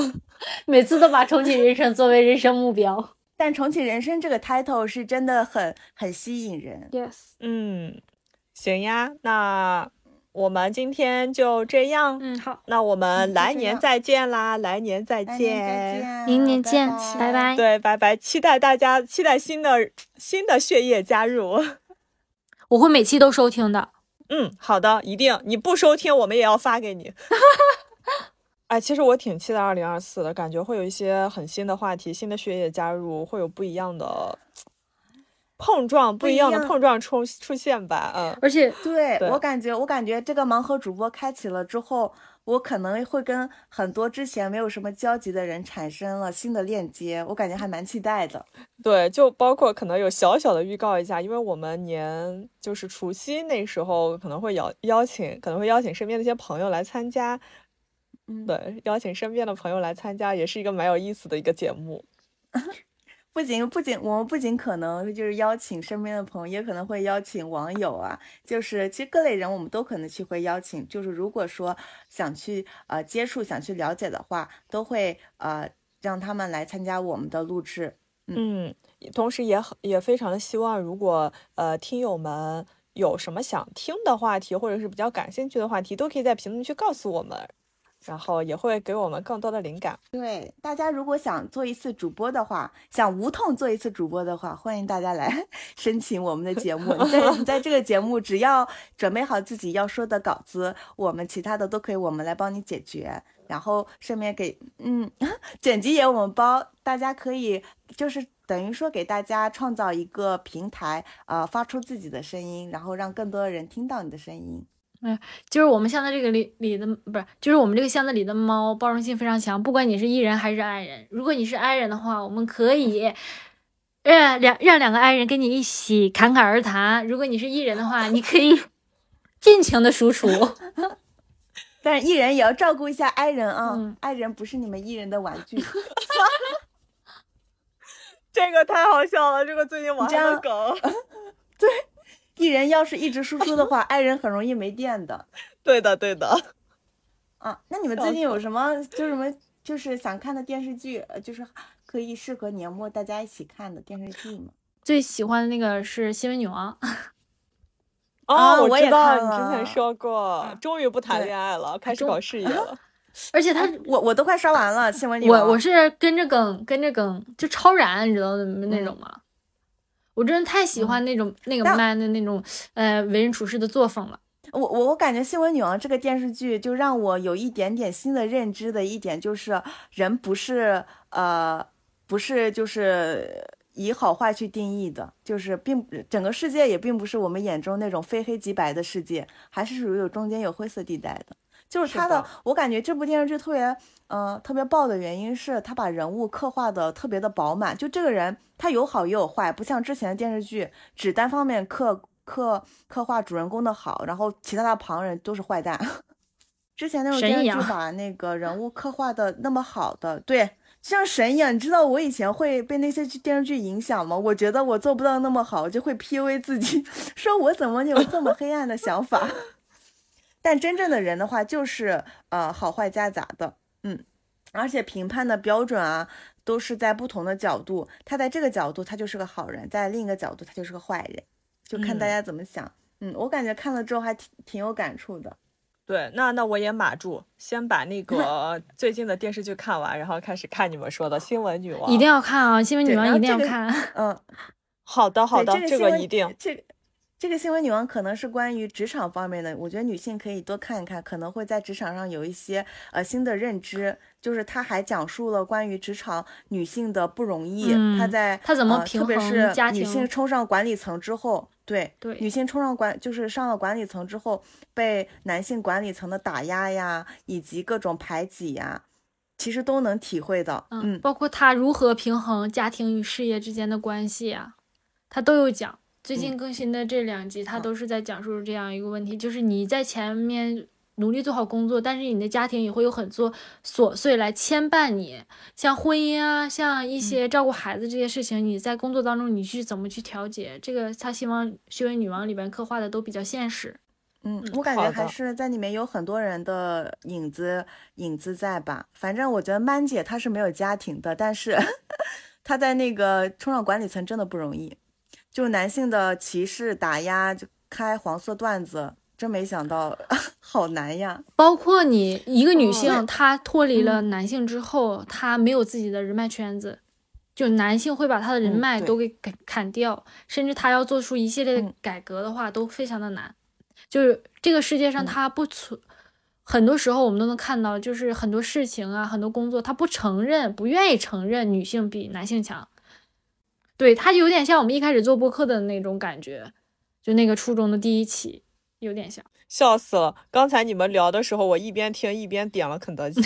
每次都把重启人生作为人生目标。但重启人生这个 title 是真的很很吸引人。Yes，嗯，行呀，那我们今天就这样。嗯，好，那我们来年再见啦，来年再见，明年见，拜拜。对，拜拜，期待大家，期待新的新的血液加入。我会每期都收听的。嗯，好的，一定。你不收听，我们也要发给你。哎，其实我挺期待二零二四的，感觉会有一些很新的话题、新的血液加入，会有不一样的碰撞，不一样的碰撞出出现吧。嗯，而且对我感觉，我感觉这个盲盒主播开启了之后，我可能会跟很多之前没有什么交集的人产生了新的链接，我感觉还蛮期待的。对，就包括可能有小小的预告一下，因为我们年就是除夕那时候可能会邀邀请，可能会邀请身边的一些朋友来参加。对，邀请身边的朋友来参加，也是一个蛮有意思的一个节目。不仅不仅我们不仅可能就是邀请身边的朋友，也可能会邀请网友啊，就是其实各类人我们都可能去会邀请。就是如果说想去呃接触、想去了解的话，都会呃让他们来参加我们的录制。嗯，同时也很也非常的希望，如果呃听友们有什么想听的话题，或者是比较感兴趣的话题，都可以在评论区告诉我们。然后也会给我们更多的灵感。对大家，如果想做一次主播的话，想无痛做一次主播的话，欢迎大家来 申请我们的节目。你在 你在这个节目，只要准备好自己要说的稿子，我们其他的都可以，我们来帮你解决。然后顺便给嗯 剪辑也我们包，大家可以就是等于说给大家创造一个平台啊，发出自己的声音，然后让更多的人听到你的声音。哎，就是我们箱子这个里里的不是，就是我们这个箱子里的猫包容性非常强，不管你是 E 人还是 I 人。如果你是 I 人的话，我们可以让两让两个 I 人跟你一起侃侃而谈；如果你是 E 人的话，你可以 尽情的输出。但是 E 人也要照顾一下 I 人啊，I 人不是你们 E 人的玩具。这个太好笑了，这个最近网上的梗。对。艺人要是一直输出的话，爱人很容易没电的。对的，对的。啊，那你们最近有什么就什么就是想看的电视剧，就是可以适合年末大家一起看的电视剧吗？最喜欢的那个是《新闻女王》。哦，我知道你之前说过，终于不谈恋爱了，开始搞事业了。而且他我我都快刷完了新闻女王。我我是跟着梗跟着梗，就超燃，你知道的那种吗？我真的太喜欢那种那个但 man 的那种呃为人处事的作风了。我我我感觉《新闻女王》这个电视剧就让我有一点点新的认知的一点就是，人不是呃不是就是以好坏去定义的，就是并整个世界也并不是我们眼中那种非黑即白的世界，还是属于有中间有灰色地带的。就是他的，的我感觉这部电视剧特别，呃，特别爆的原因是他把人物刻画的特别的饱满。就这个人，他有好也有坏，不像之前的电视剧只单方面刻刻刻画主人公的好，然后其他的旁人都是坏蛋。之前那种电视剧把那个人物刻画的那么好的，对，就像神一样。你知道我以前会被那些电视剧影响吗？我觉得我做不到那么好，我就会 PUA 自己，说我怎么有这么黑暗的想法。但真正的人的话，就是呃好坏夹杂的，嗯，而且评判的标准啊，都是在不同的角度。他在这个角度，他就是个好人；在另一个角度，他就是个坏人，就看大嗯家怎么想。嗯，我感觉看了之后还挺挺有感触的。对，那那我也码住，先把那个 最近的电视剧看完，然后开始看你们说的新闻女王。一定要看啊！新闻女王一定要看。嗯，好的，好的，这个一定。这个这个新闻女王可能是关于职场方面的，我觉得女性可以多看一看，可能会在职场上有一些呃新的认知。就是她还讲述了关于职场女性的不容易，嗯她在她怎么呃平特别衡是女性冲上管理层之后，对对女性冲上管就是上了管理层之后，被男性管理层的打压呀，以及各种排挤呀，其实都能体会到。嗯，嗯包括她如何平衡家庭与事业之间的关系啊，她都有讲。最近更新的这两集，她嗯都是在讲述这样一个问题，就是你在前面努力做好工作，但是你的家庭也会有很多琐碎来牵绊你，像婚姻啊，像一些照顾孩子这些事情，你在工作当中你去怎么去调节？这个他希望《新闻女王》里边刻画的都比较现实。嗯嗯，我感觉还是在里面有很多人的影子影子在吧。反正我觉得曼姐她是没有家庭的，但是 她在那个冲上管理层真的不容易，就男性的歧视打压，就开黄色段子，真没想到 好难呀。包括你一个女哦性，她脱离了男性之后，她没有自己的人脉圈子，就男性会把她的人脉都给砍砍掉，甚至她要做出一系列的嗯改革的话，都非常的难。就是这个世界上，他不存，很多时候我们都能看到，就是很多事情啊，很多工作，他不承认，不愿意承认女性比男性强。对，他有点像我们一开始做播客的那种感觉，就那个初中的第一期，有点像。笑死了！刚才你们聊的时候，我一边听一边点了肯德基。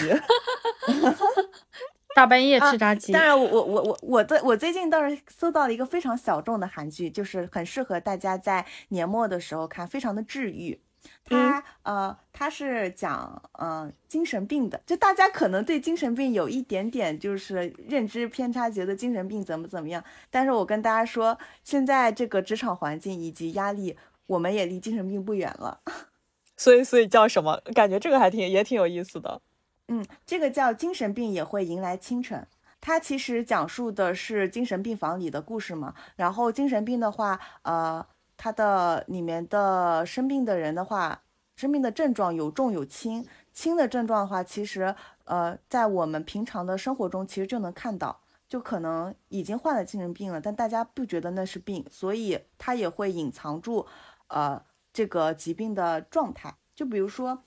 大半夜啊吃炸鸡，当然我，我我我我最我最近倒是搜到了一个非常小众的韩剧，就是很适合大家在年末的时候看，非常的治愈。它、呃，它是讲呃精神病的，就大家可能对精神病有一点点就是认知偏差，觉得精神病怎么怎么样。但是我跟大家说，现在这个职场环境以及压力，我们也离精神病不远了。所以，所以叫什么？感觉这个还挺也挺有意思的。嗯，这个叫精神病也会迎来清晨。它其实讲述的是精神病房里的故事嘛。然后精神病的话，呃，它的里面的生病的人的话，生病的症状有重有轻。轻的症状的话，其实呃，在我们平常的生活中其实就能看到，就可能已经患了精神病了，但大家不觉得那是病，所以它也会隐藏住呃这个疾病的状态。就比如说。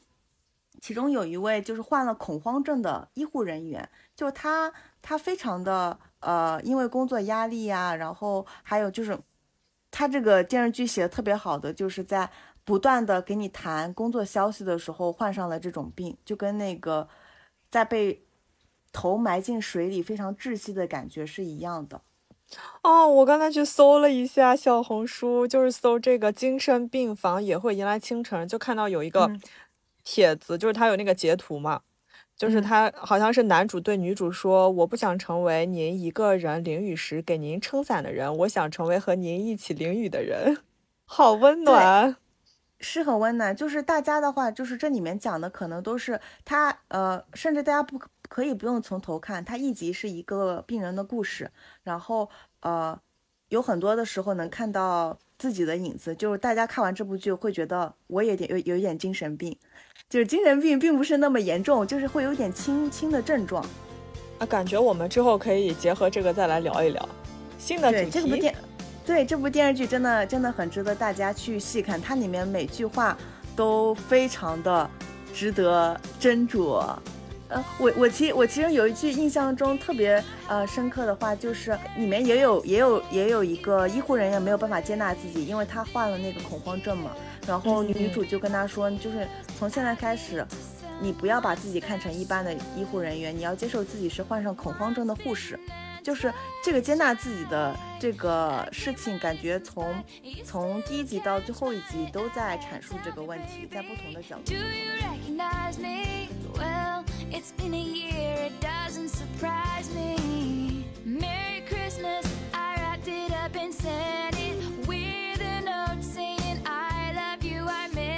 其中有一位就是患了恐慌症的医护人员，就他他非常的呃，因为工作压力呀、然后还有就是他这个电视剧写的特别好的，就是在不断的给你谈工作消息的时候患上了这种病，就跟那个在被头埋进水里非常窒息的感觉是一样的。哦，我刚才去搜了一下小红书，就是搜这个精神病房也会迎来清晨，就看到有一个嗯帖子，就是他有那个截图嘛，就是嗯他好像是男主对女主说：“我不想成为您一个人淋雨时给您撑伞的人，我想成为和您一起淋雨的人。”好温暖。是很温暖，就是大家的话，就是这里面讲的可能都是他呃，甚至大家不可以不用从头看，他一集是一个病人的故事，然后呃，有很多的时候能看到自己的影子，就是大家看完这部剧会觉得我也点有有一点精神病，就是精神病并不是那么严重，就是会有点轻轻的症状。啊，感觉我们之后可以结合这个再来聊一聊新的主对这部电，对这部电视剧真的真的很值得大家去细看，它里面每句话都非常的值得斟酌。呃，我我其我其实有一句印象中特别呃深刻的话，就是里面也有也有也有一个医护人员没有办法接纳自己，因为他患了那个恐慌症嘛。然后女主就跟他说，就是从现在开始，你不要把自己看成一般的医护人员，你要接受自己是患上恐慌症的护士。就是这个接纳自己的这个事情，感觉从从第一集到最后一集都在阐述这个问题，在不同的角度。It's been a year, it doesn't surprise me. Merry Christmas, I wrapped it up it with a note saying, I love you, i'm.